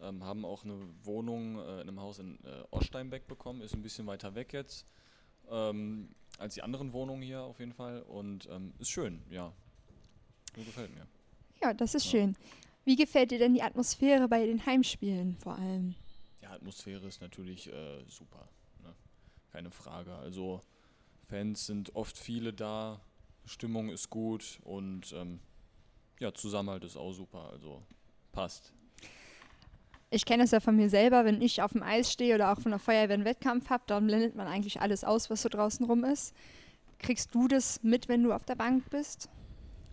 ähm, haben auch eine Wohnung äh, in einem Haus in äh, Oststeinbeck bekommen, ist ein bisschen weiter weg jetzt ähm, als die anderen Wohnungen hier auf jeden Fall und ist schön, ja. Mir gefällt mir. Ja, das ist ja. schön. Wie gefällt dir denn die Atmosphäre bei den Heimspielen vor allem? Die Atmosphäre ist natürlich äh, super. Ne? Keine Frage. Also Fans sind oft viele da, Stimmung ist gut und ähm, ja, Zusammenhalt ist auch super. Also passt. Ich kenne es ja von mir selber, wenn ich auf dem Eis stehe oder auch von der Feuerwehr einen Wettkampf habe, dann blendet man eigentlich alles aus, was so draußen rum ist. Kriegst du das mit, wenn du auf der Bank bist?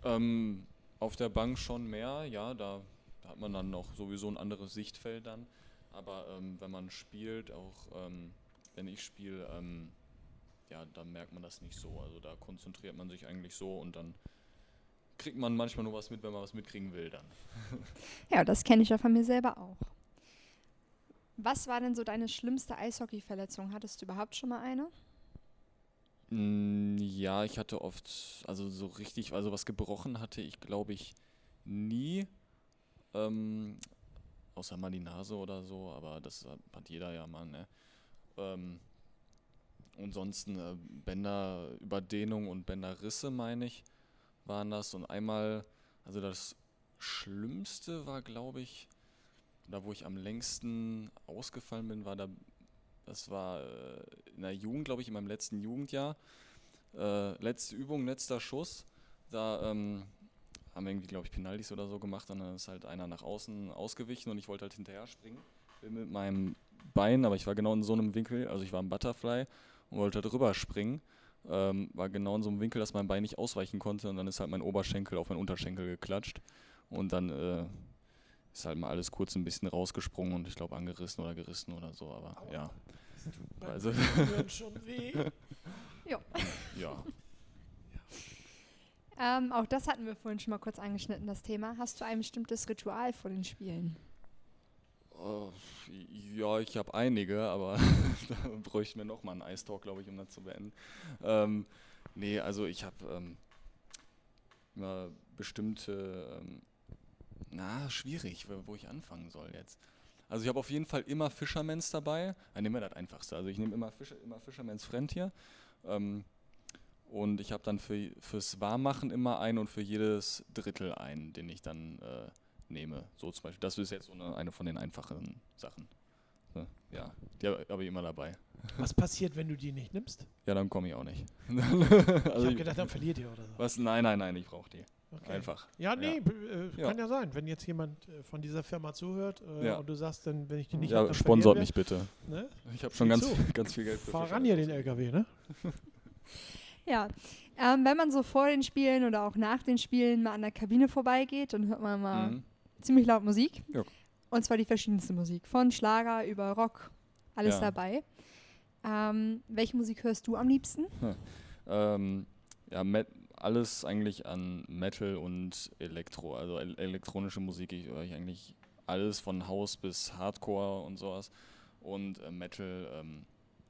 Ähm, auf der Bank schon mehr, ja, da, hat man dann noch sowieso ein anderes Sichtfeld dann. Aber ähm, wenn man spielt, auch ähm, wenn ich spiele, ähm, ja, dann merkt man das nicht so. Also da konzentriert man sich eigentlich so und dann kriegt man manchmal nur was mit, wenn man was mitkriegen will dann. ja, das kenne ich ja von mir selber auch. Was war denn so deine schlimmste Eishockey-Verletzung? Hattest du überhaupt schon mal eine? Mm, ja, ich hatte oft, also so richtig, also was gebrochen hatte ich, glaube ich, nie. Ähm, außer mal die Nase oder so, aber das hat jeder ja mal, ne? Ähm, ansonsten äh, Bänderüberdehnung und Bänderrisse, meine ich, waren das. Und einmal, also das Schlimmste war, glaube ich, da wo ich am längsten ausgefallen bin, war da das war äh, in der Jugend, glaube ich, in meinem letzten Jugendjahr. Äh, letzte Übung, letzter Schuss. Da ähm, haben wir irgendwie, glaube ich, Penalties oder so gemacht. Und dann ist halt einer nach außen ausgewichen und ich wollte halt hinterher springen. Bin mit meinem Bein, aber ich war genau in so einem Winkel, also ich war im Butterfly und wollte drüber springen. Ähm, war genau in so einem Winkel, dass mein Bein nicht ausweichen konnte und dann ist halt mein Oberschenkel auf meinen Unterschenkel geklatscht. Und dann äh, ist halt mal alles kurz ein bisschen rausgesprungen und ich glaube angerissen oder gerissen oder so, aber Aua. ja. Also schon weh. ja. Ja. Ähm, auch das hatten wir vorhin schon mal kurz angeschnitten, das Thema. Hast du ein bestimmtes Ritual vor den Spielen? Oh, ja, ich habe einige, aber da bräuchten wir nochmal einen Ice Talk, glaube ich, um das zu beenden. Ähm, nee, also ich habe ähm, immer bestimmte, ähm, na, schwierig, wo ich anfangen soll jetzt. Also ich habe auf jeden Fall immer Fishermans dabei. Nehmen wir das einfachste. Also ich nehme immer, Fischer, immer Fishermans Friend hier. Ähm, und ich habe dann für, fürs Warmmachen immer einen und für jedes Drittel einen, den ich dann äh, nehme. So zum Beispiel. Das ist jetzt so eine, eine von den einfachen Sachen. So, ja, die habe ich immer dabei. Was passiert, wenn du die nicht nimmst? Ja, dann komme ich auch nicht. also ich habe gedacht, dann verliert ihr oder so. Was? Nein, nein, nein, ich brauche die. Okay. Einfach. Ja, nee, ja. Äh, kann ja. ja. sein. Wenn jetzt jemand äh, von dieser Firma zuhört äh, ja. und du sagst, dann, wenn ich die nicht Ja, hab, sponsort mich bitte. Ne? Ich habe schon ganz, ganz viel Geld für Fahr ran hier den LKW, ne? ja. Ähm, wenn man so vor den Spielen oder auch nach den Spielen mal an der Kabine vorbeigeht, dann hört man mal mhm. ziemlich laut Musik. Ja. Und zwar die verschiedenste Musik. Von Schlager über Rock, alles dabei. Ähm, welche Musik hörst du am liebsten? Hm. Ähm, ja, Met alles eigentlich an Metal und Elektro. Also elektronische Musik ich höre ich eigentlich alles von House bis Hardcore und sowas. Und äh, Metal, ähm,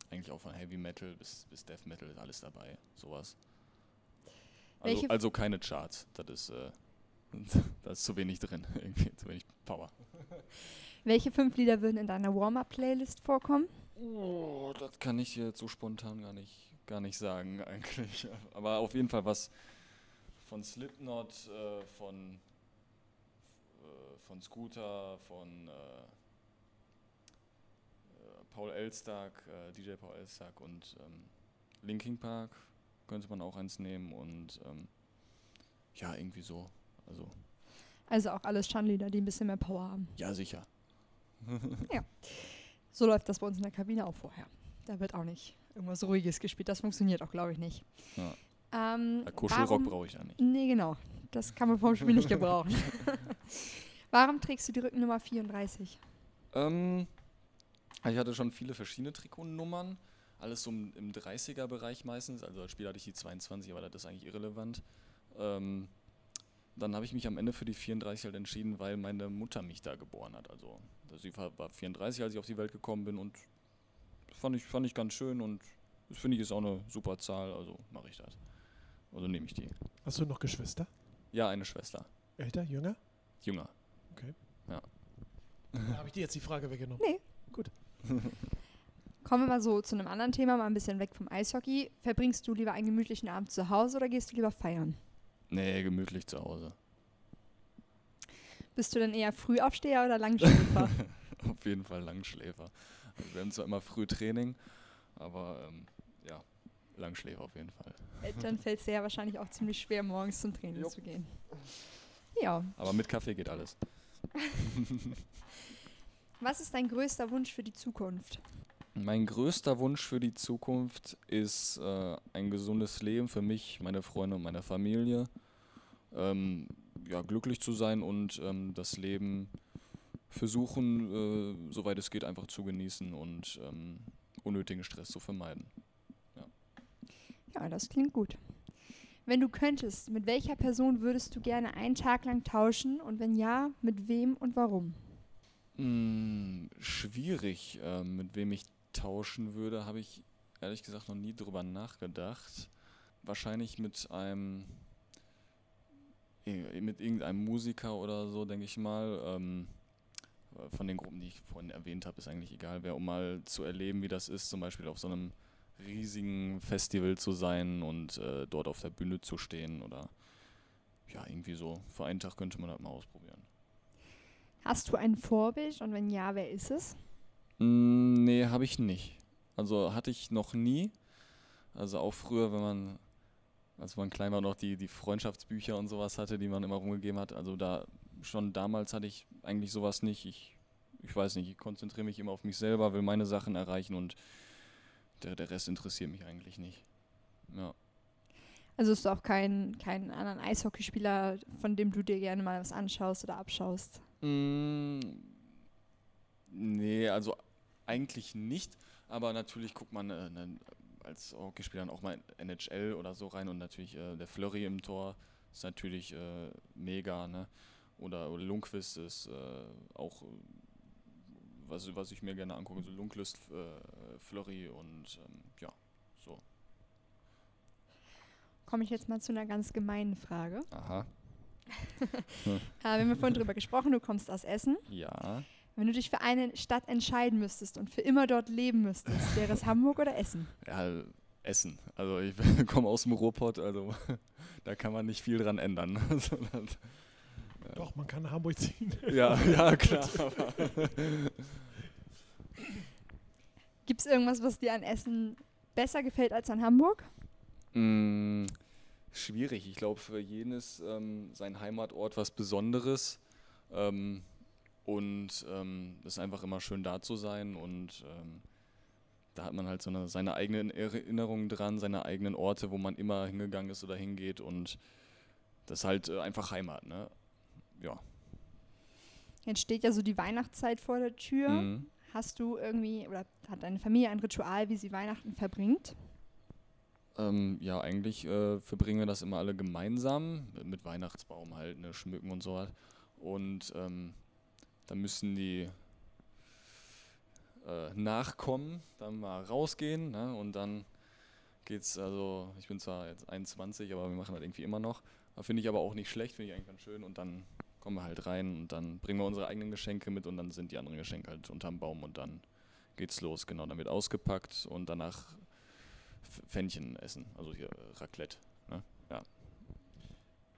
eigentlich auch von Heavy Metal bis, bis Death Metal ist alles dabei. Sowas. Also, also keine Charts. Das ist, äh, da ist zu wenig drin. Irgendwie zu wenig Power. Welche fünf Lieder würden in deiner Warm-Up-Playlist vorkommen? Oh, das kann ich jetzt so spontan gar nicht gar nicht sagen eigentlich. Aber auf jeden Fall was von Slipknot, äh, von, äh, von Scooter, von äh, äh Paul Elstark, äh, DJ Paul Elstark und ähm, Linkin Park könnte man auch eins nehmen und ähm, ja, irgendwie so. Also, also auch alles Schandlieder, die ein bisschen mehr Power haben. Ja, sicher. ja. So läuft das bei uns in der Kabine auch vorher. Da wird auch nicht irgendwas Ruhiges gespielt. Das funktioniert auch, glaube ich, nicht. Ja. Ähm, Kuschelrock brauche ich ja nicht. Nee, genau. Das kann man vom Spiel nicht gebrauchen. warum trägst du die Rückennummer 34? Ähm, ich hatte schon viele verschiedene Trikotnummern. Alles so im, im 30er-Bereich meistens. Also als Spieler hatte ich die 22, aber das ist eigentlich irrelevant. Ähm, dann habe ich mich am Ende für die 34 halt entschieden, weil meine Mutter mich da geboren hat. Also sie war 34, als ich auf die Welt gekommen bin und fand ich, fand ich ganz schön und das finde ich ist auch eine super Zahl, also mache ich das. Also nehme ich die. Hast du noch Geschwister? Ja, eine Schwester. Älter, jünger? Jünger. Okay. Ja. Habe ich dir jetzt die Frage weggenommen? Nee. Gut. Kommen wir mal so zu einem anderen Thema, mal ein bisschen weg vom Eishockey. Verbringst du lieber einen gemütlichen Abend zu Hause oder gehst du lieber feiern? Nee, gemütlich zu Hause. Bist du denn eher Frühaufsteher oder Langschläfer? Auf jeden Fall Langschläfer. Wir haben zwar immer früh Training, aber ähm, ja, Langschläfer auf jeden Fall. Äh, dann fällt es ja wahrscheinlich auch ziemlich schwer, morgens zum Training jo. zu gehen. Ja. Aber mit Kaffee geht alles. Was ist dein größter Wunsch für die Zukunft? Mein größter Wunsch für die Zukunft ist äh, ein gesundes Leben für mich, meine Freunde und meine Familie. Ähm, ja, glücklich zu sein und ähm, das Leben versuchen, äh, soweit es geht, einfach zu genießen und ähm, unnötigen Stress zu vermeiden. Ja. ja, das klingt gut. Wenn du könntest, mit welcher Person würdest du gerne einen Tag lang tauschen und wenn ja, mit wem und warum? Hm, schwierig, äh, mit wem ich tauschen würde, habe ich ehrlich gesagt noch nie drüber nachgedacht. Wahrscheinlich mit einem mit irgendeinem Musiker oder so, denke ich mal. Ähm, von den Gruppen, die ich vorhin erwähnt habe, ist eigentlich egal, wer, um mal zu erleben, wie das ist, zum Beispiel auf so einem riesigen Festival zu sein und äh, dort auf der Bühne zu stehen oder ja, irgendwie so. Für einen Tag könnte man das mal ausprobieren. Hast du ein Vorbild und wenn ja, wer ist es? Mm, nee, habe ich nicht. Also hatte ich noch nie. Also auch früher, wenn man, als man klein war, noch die, die Freundschaftsbücher und sowas hatte, die man immer rumgegeben hat. Also da schon damals hatte ich eigentlich sowas nicht. Ich, ich weiß nicht, ich konzentriere mich immer auf mich selber, will meine Sachen erreichen und der, der Rest interessiert mich eigentlich nicht. Ja. Also ist du auch keinen kein anderen Eishockeyspieler, von dem du dir gerne mal was anschaust oder abschaust? Mm, nee, also eigentlich nicht. Aber natürlich guckt man äh, ne, als Hockeyspieler auch mal NHL oder so rein und natürlich äh, der Flurry im Tor ist natürlich äh, mega. Ne? Oder, oder Lundqvist ist äh, auch was, was ich mir gerne angucke, so Lunklist, äh, Flurry und ähm, ja, so. Komme ich jetzt mal zu einer ganz gemeinen Frage. Aha. Äh, wir haben ja vorhin drüber gesprochen, du kommst aus Essen. Ja. Wenn du dich für eine Stadt entscheiden müsstest und für immer dort leben müsstest, wäre es Hamburg oder Essen? Ja, Essen. Also ich komme aus dem Ruhrpott, also da kann man nicht viel dran ändern. Also Doch, man kann nach Hamburg ziehen. ja, ja, klar. Gibt es irgendwas, was dir an Essen besser gefällt als an Hamburg? Mm, schwierig. Ich glaube, für jeden ist ähm, sein Heimatort was Besonderes. Ähm, und ähm, es ist einfach immer schön da zu sein. Und ähm, da hat man halt so eine, seine eigenen Erinnerungen dran, seine eigenen Orte, wo man immer hingegangen ist oder hingeht. Und das ist halt äh, einfach Heimat. Ne? Ja. Jetzt steht ja so die Weihnachtszeit vor der Tür. Mhm. Hast du irgendwie oder hat deine Familie ein Ritual, wie sie Weihnachten verbringt? Ähm, ja, eigentlich äh, verbringen wir das immer alle gemeinsam, mit Weihnachtsbaum halt, ne, schmücken und so was. Und ähm, dann müssen die äh, Nachkommen dann mal rausgehen ne, und dann geht's, also ich bin zwar jetzt 21, aber wir machen das irgendwie immer noch. Finde ich aber auch nicht schlecht, finde ich eigentlich ganz schön und dann kommen wir halt rein und dann bringen wir unsere eigenen Geschenke mit und dann sind die anderen Geschenke halt unterm Baum und dann geht's los. Genau, dann wird ausgepackt und danach Pfännchen essen, also hier Raclette. Ne? Ja.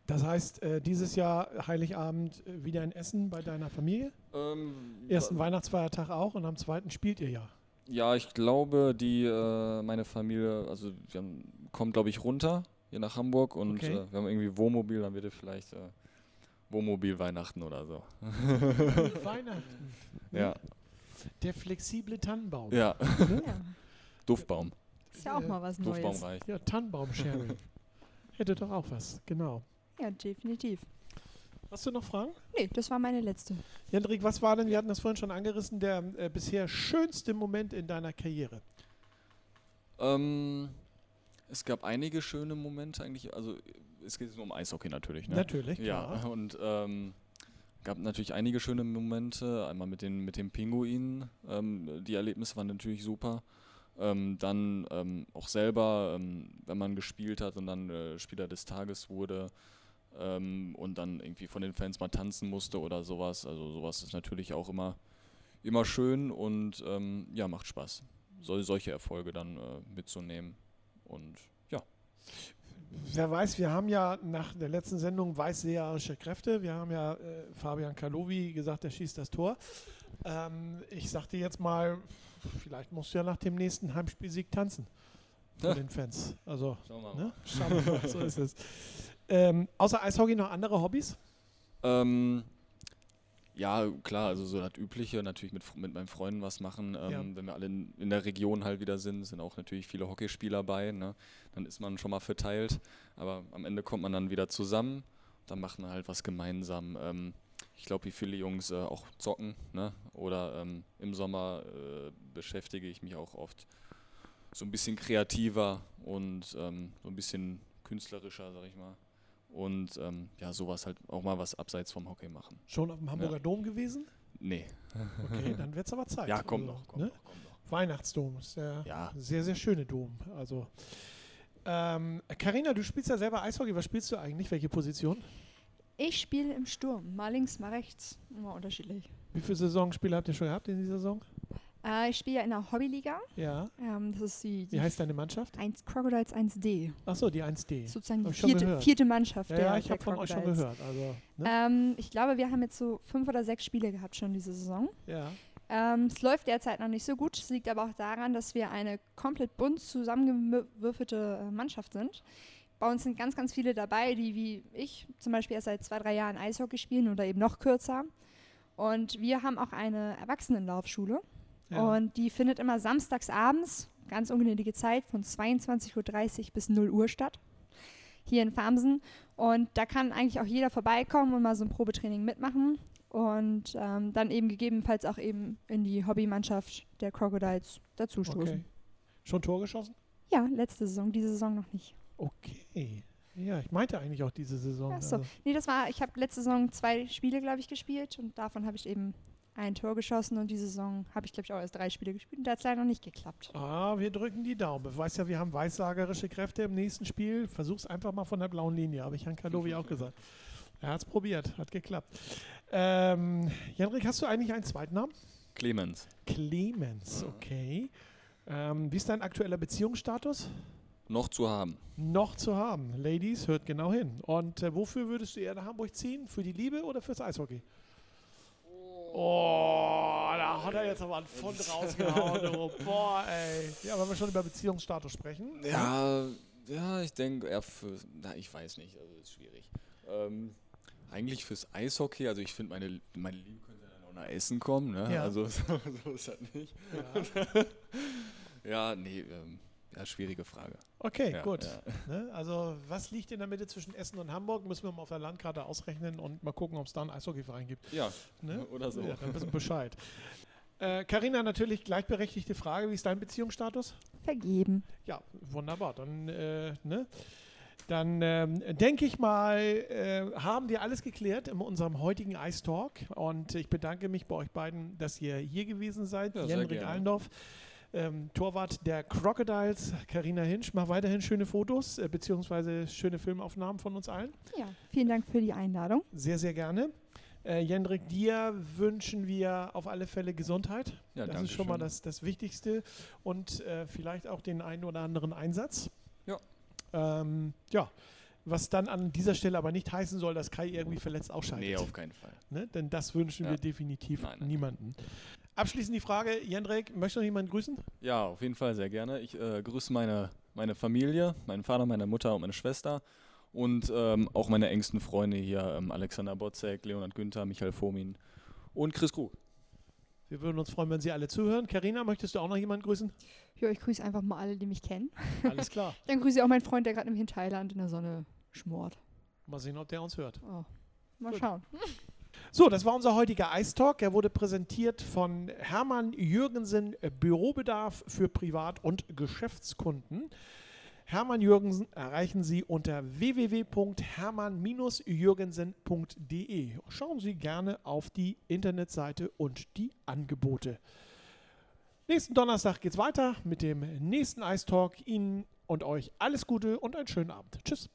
Das heißt, äh, dieses Jahr Heiligabend äh, wieder in Essen bei deiner Familie. Ähm, Ersten Weihnachtsfeiertag auch und am zweiten spielt ihr ja. Ja, ich glaube, die äh, meine Familie, also wir haben, kommt glaube ich runter hier nach Hamburg und Okay. äh, wir haben irgendwie Wohnmobil, dann wird es vielleicht Wohnmobil Weihnachten oder so. Weihnachten. Ja, Der flexible Tannenbaum. ja? Ja. Duftbaum, Ist ja auch mal was Neues. Duftbaum reicht. Ja, Tannenbaum-Sharing. Hätte doch auch was, genau. Ja, definitiv. Hast du noch Fragen? Nee, das war meine letzte. Jendrik, was war denn, wir hatten das vorhin schon angerissen, der äh, bisher schönste Moment in deiner Karriere? Ähm, es gab einige schöne Momente eigentlich, also es geht nur um Eishockey natürlich, ne? Natürlich, Ja, klar. und ähm, gab natürlich einige schöne Momente. Einmal mit den, mit den Pinguinen. Ähm, die Erlebnisse waren natürlich super. Ähm, dann ähm, auch selber, ähm, wenn man gespielt hat und dann äh, Spieler des Tages wurde ähm, und dann irgendwie von den Fans mal tanzen musste oder sowas. Also sowas ist natürlich auch immer, immer schön und ähm, ja, macht Spaß. Sol solche Erfolge dann äh, mitzunehmen. Und ja. Wer weiß, wir haben ja nach der letzten Sendung weißseherische Kräfte. Wir haben ja äh, Fabian Kalowi gesagt, der schießt das Tor. Ähm, ich sagte jetzt mal, vielleicht musst du ja nach dem nächsten Heimspielsieg tanzen. Vor Ja. den Fans. Also, Schauen wir ne? Schauen wir mal, so ist es. Ähm, außer Eishockey noch andere Hobbys? Ähm, ja, klar, also so das Übliche, natürlich mit, mit meinen Freunden was machen. Ähm, Ja. Wenn wir alle in, in der Region halt wieder sind, sind auch natürlich viele Hockeyspieler bei. Ne? Dann ist man schon mal verteilt, aber am Ende kommt man dann wieder zusammen. Dann macht man halt was gemeinsam. Ähm, ich glaube, wie viele Jungs äh, auch zocken. Ne? Oder ähm, im Sommer äh, beschäftige ich mich auch oft so ein bisschen kreativer und ähm, so ein bisschen künstlerischer, sag ich mal. Und ähm, ja, sowas halt auch mal was abseits vom Hockey machen. Schon auf dem Hamburger Dom gewesen? Nee. Okay, dann wird es aber Zeit. Ja, kommt Also, noch, kommt ne? noch, kommt noch. Weihnachtsdom ist der Ja. sehr, sehr schöne Dom. Also, ähm, Carina, du spielst ja selber Eishockey. Was spielst du eigentlich? Welche Position? Ich spiele im Sturm, mal links, mal rechts. Immer unterschiedlich. Wie viele Saisonspiele habt ihr schon gehabt in dieser Saison? Äh, ich spiele ja in der Hobbyliga. Ja. Ähm, das ist die, die Wie heißt deine Mannschaft? 1 Crocodiles 1D. Achso, die 1D. Sozusagen die vierte, vierte Mannschaft Ja, der, ja, ich habe von euch schon gehört. Also, ne? Ähm, ich glaube, wir haben jetzt so fünf oder sechs Spiele gehabt schon diese Saison. ja. Ähm, es läuft derzeit noch nicht so gut. Es liegt aber auch daran, dass wir eine komplett bunt zusammengewürfelte äh, Mannschaft sind. Bei uns sind ganz, ganz viele dabei, die wie ich zum Beispiel erst seit zwei, drei Jahren Eishockey spielen oder eben noch kürzer. Und wir haben auch eine Erwachsenenlaufschule. Ja. Und die findet immer samstags abends, ganz ungnädige Zeit, von 22.30 Uhr bis 0 Uhr statt. Hier in Farmsen. Und da kann eigentlich auch jeder vorbeikommen und mal so ein Probetraining mitmachen. Und ähm, dann eben gegebenenfalls auch eben in die Hobbymannschaft der Crocodiles dazustoßen. okay. Schon Tor geschossen? Ja, letzte Saison, diese Saison noch nicht. Okay. Ja, ich meinte eigentlich auch diese Saison. Ach so. Also, Nee, das war, ich habe letzte Saison zwei Spiele, glaube ich, gespielt und davon habe ich eben ein Tor geschossen und die Saison habe ich, glaube ich, auch erst drei Spiele gespielt und da hat es leider noch nicht geklappt. Ah, wir drücken die Daumen. Du weißt ja, wir haben weissagerische Kräfte im nächsten Spiel. Versuch's einfach mal von der blauen Linie, habe ich Herrn Kadowi auch gesagt. Er hat es probiert, hat geklappt. Ähm, Jenrik, hast du eigentlich einen zweiten Namen? Clemens. Clemens, okay. Ähm, wie ist dein aktueller Beziehungsstatus? Noch zu haben. Noch zu haben. Ladies, hört genau hin. Und äh, wofür würdest du eher nach Hamburg ziehen? Für die Liebe oder fürs Eishockey? Oh, da hat er jetzt aber einen Pfund rausgehauen. Oh, boah, ey. Ja, wenn wir schon über Beziehungsstatus sprechen. Ja, ja, ich denke für, na, ich weiß nicht, also ist schwierig. Ähm, eigentlich fürs Eishockey, also ich finde, meine, meine Liebe könnte dann auch nach Essen kommen, ne? Ja. Also so, so ist das nicht. Ja. Ja, nee, ähm, ja, schwierige Frage. Okay, Ja, gut. ja. Ne? Also, was liegt in der Mitte zwischen Essen und Hamburg? Müssen wir mal auf der Landkarte ausrechnen und mal gucken, ob es da einen Eishockeyverein gibt. Ja, Ne? oder so. Ja, dann wissen Bescheid. Äh, Carina, natürlich gleichberechtigte Frage. Wie ist dein Beziehungsstatus? Vergeben. Ja, wunderbar. Dann, äh, ne? Dann ähm, denke ich mal, äh, haben wir alles geklärt in unserem heutigen Ice Talk. Und ich bedanke mich bei euch beiden, dass ihr hier gewesen seid. Ja, sehr Jenrik gerne. Ähm, Torwart der Crocodiles, Karina Hinsch. Mach weiterhin schöne Fotos äh, beziehungsweise schöne Filmaufnahmen von uns allen. Ja, vielen Dank für die Einladung. Sehr, sehr gerne. Äh, Jendrik, dir wünschen wir auf alle Fälle Gesundheit. Ja, das danke ist schon mal das, das Wichtigste. Und äh, vielleicht auch den einen oder anderen Einsatz. Ja. Ähm, ja. Was dann an dieser Stelle aber nicht heißen soll, dass Kai irgendwie verletzt ausscheidet. Nee, auf keinen Fall. ne? Denn das wünschen Ja. wir definitiv Nein, nein. Abschließend die Frage, Jendrik, möchtest du noch jemanden grüßen? Ja, auf jeden Fall sehr gerne. Ich äh, grüße meine, meine Familie, meinen Vater, meine Mutter und meine Schwester und ähm, auch meine engsten Freunde hier, ähm, Alexander Botzek, Leonhard Günther, Michael Fomin und Chris Krug. Wir würden uns freuen, wenn Sie alle zuhören. Karina, möchtest du auch noch jemanden grüßen? Ja, ich grüße einfach mal alle, die mich kennen. Alles klar. Dann grüße ich auch meinen Freund, der gerade im Thailand in der Sonne schmort. Mal sehen, ob der uns hört. Oh. Mal Gut. schauen. So, das war unser heutiger Ice Talk. Er wurde präsentiert von Hermann Jürgensen äh, Bürobedarf für Privat- und Geschäftskunden. Hermann Jürgensen erreichen Sie unter www.hermann-jürgensen.de. Schauen Sie gerne auf die Internetseite und die Angebote. Nächsten Donnerstag geht's weiter mit dem nächsten Ice Talk. Ihnen und euch alles Gute und einen schönen Abend. Tschüss.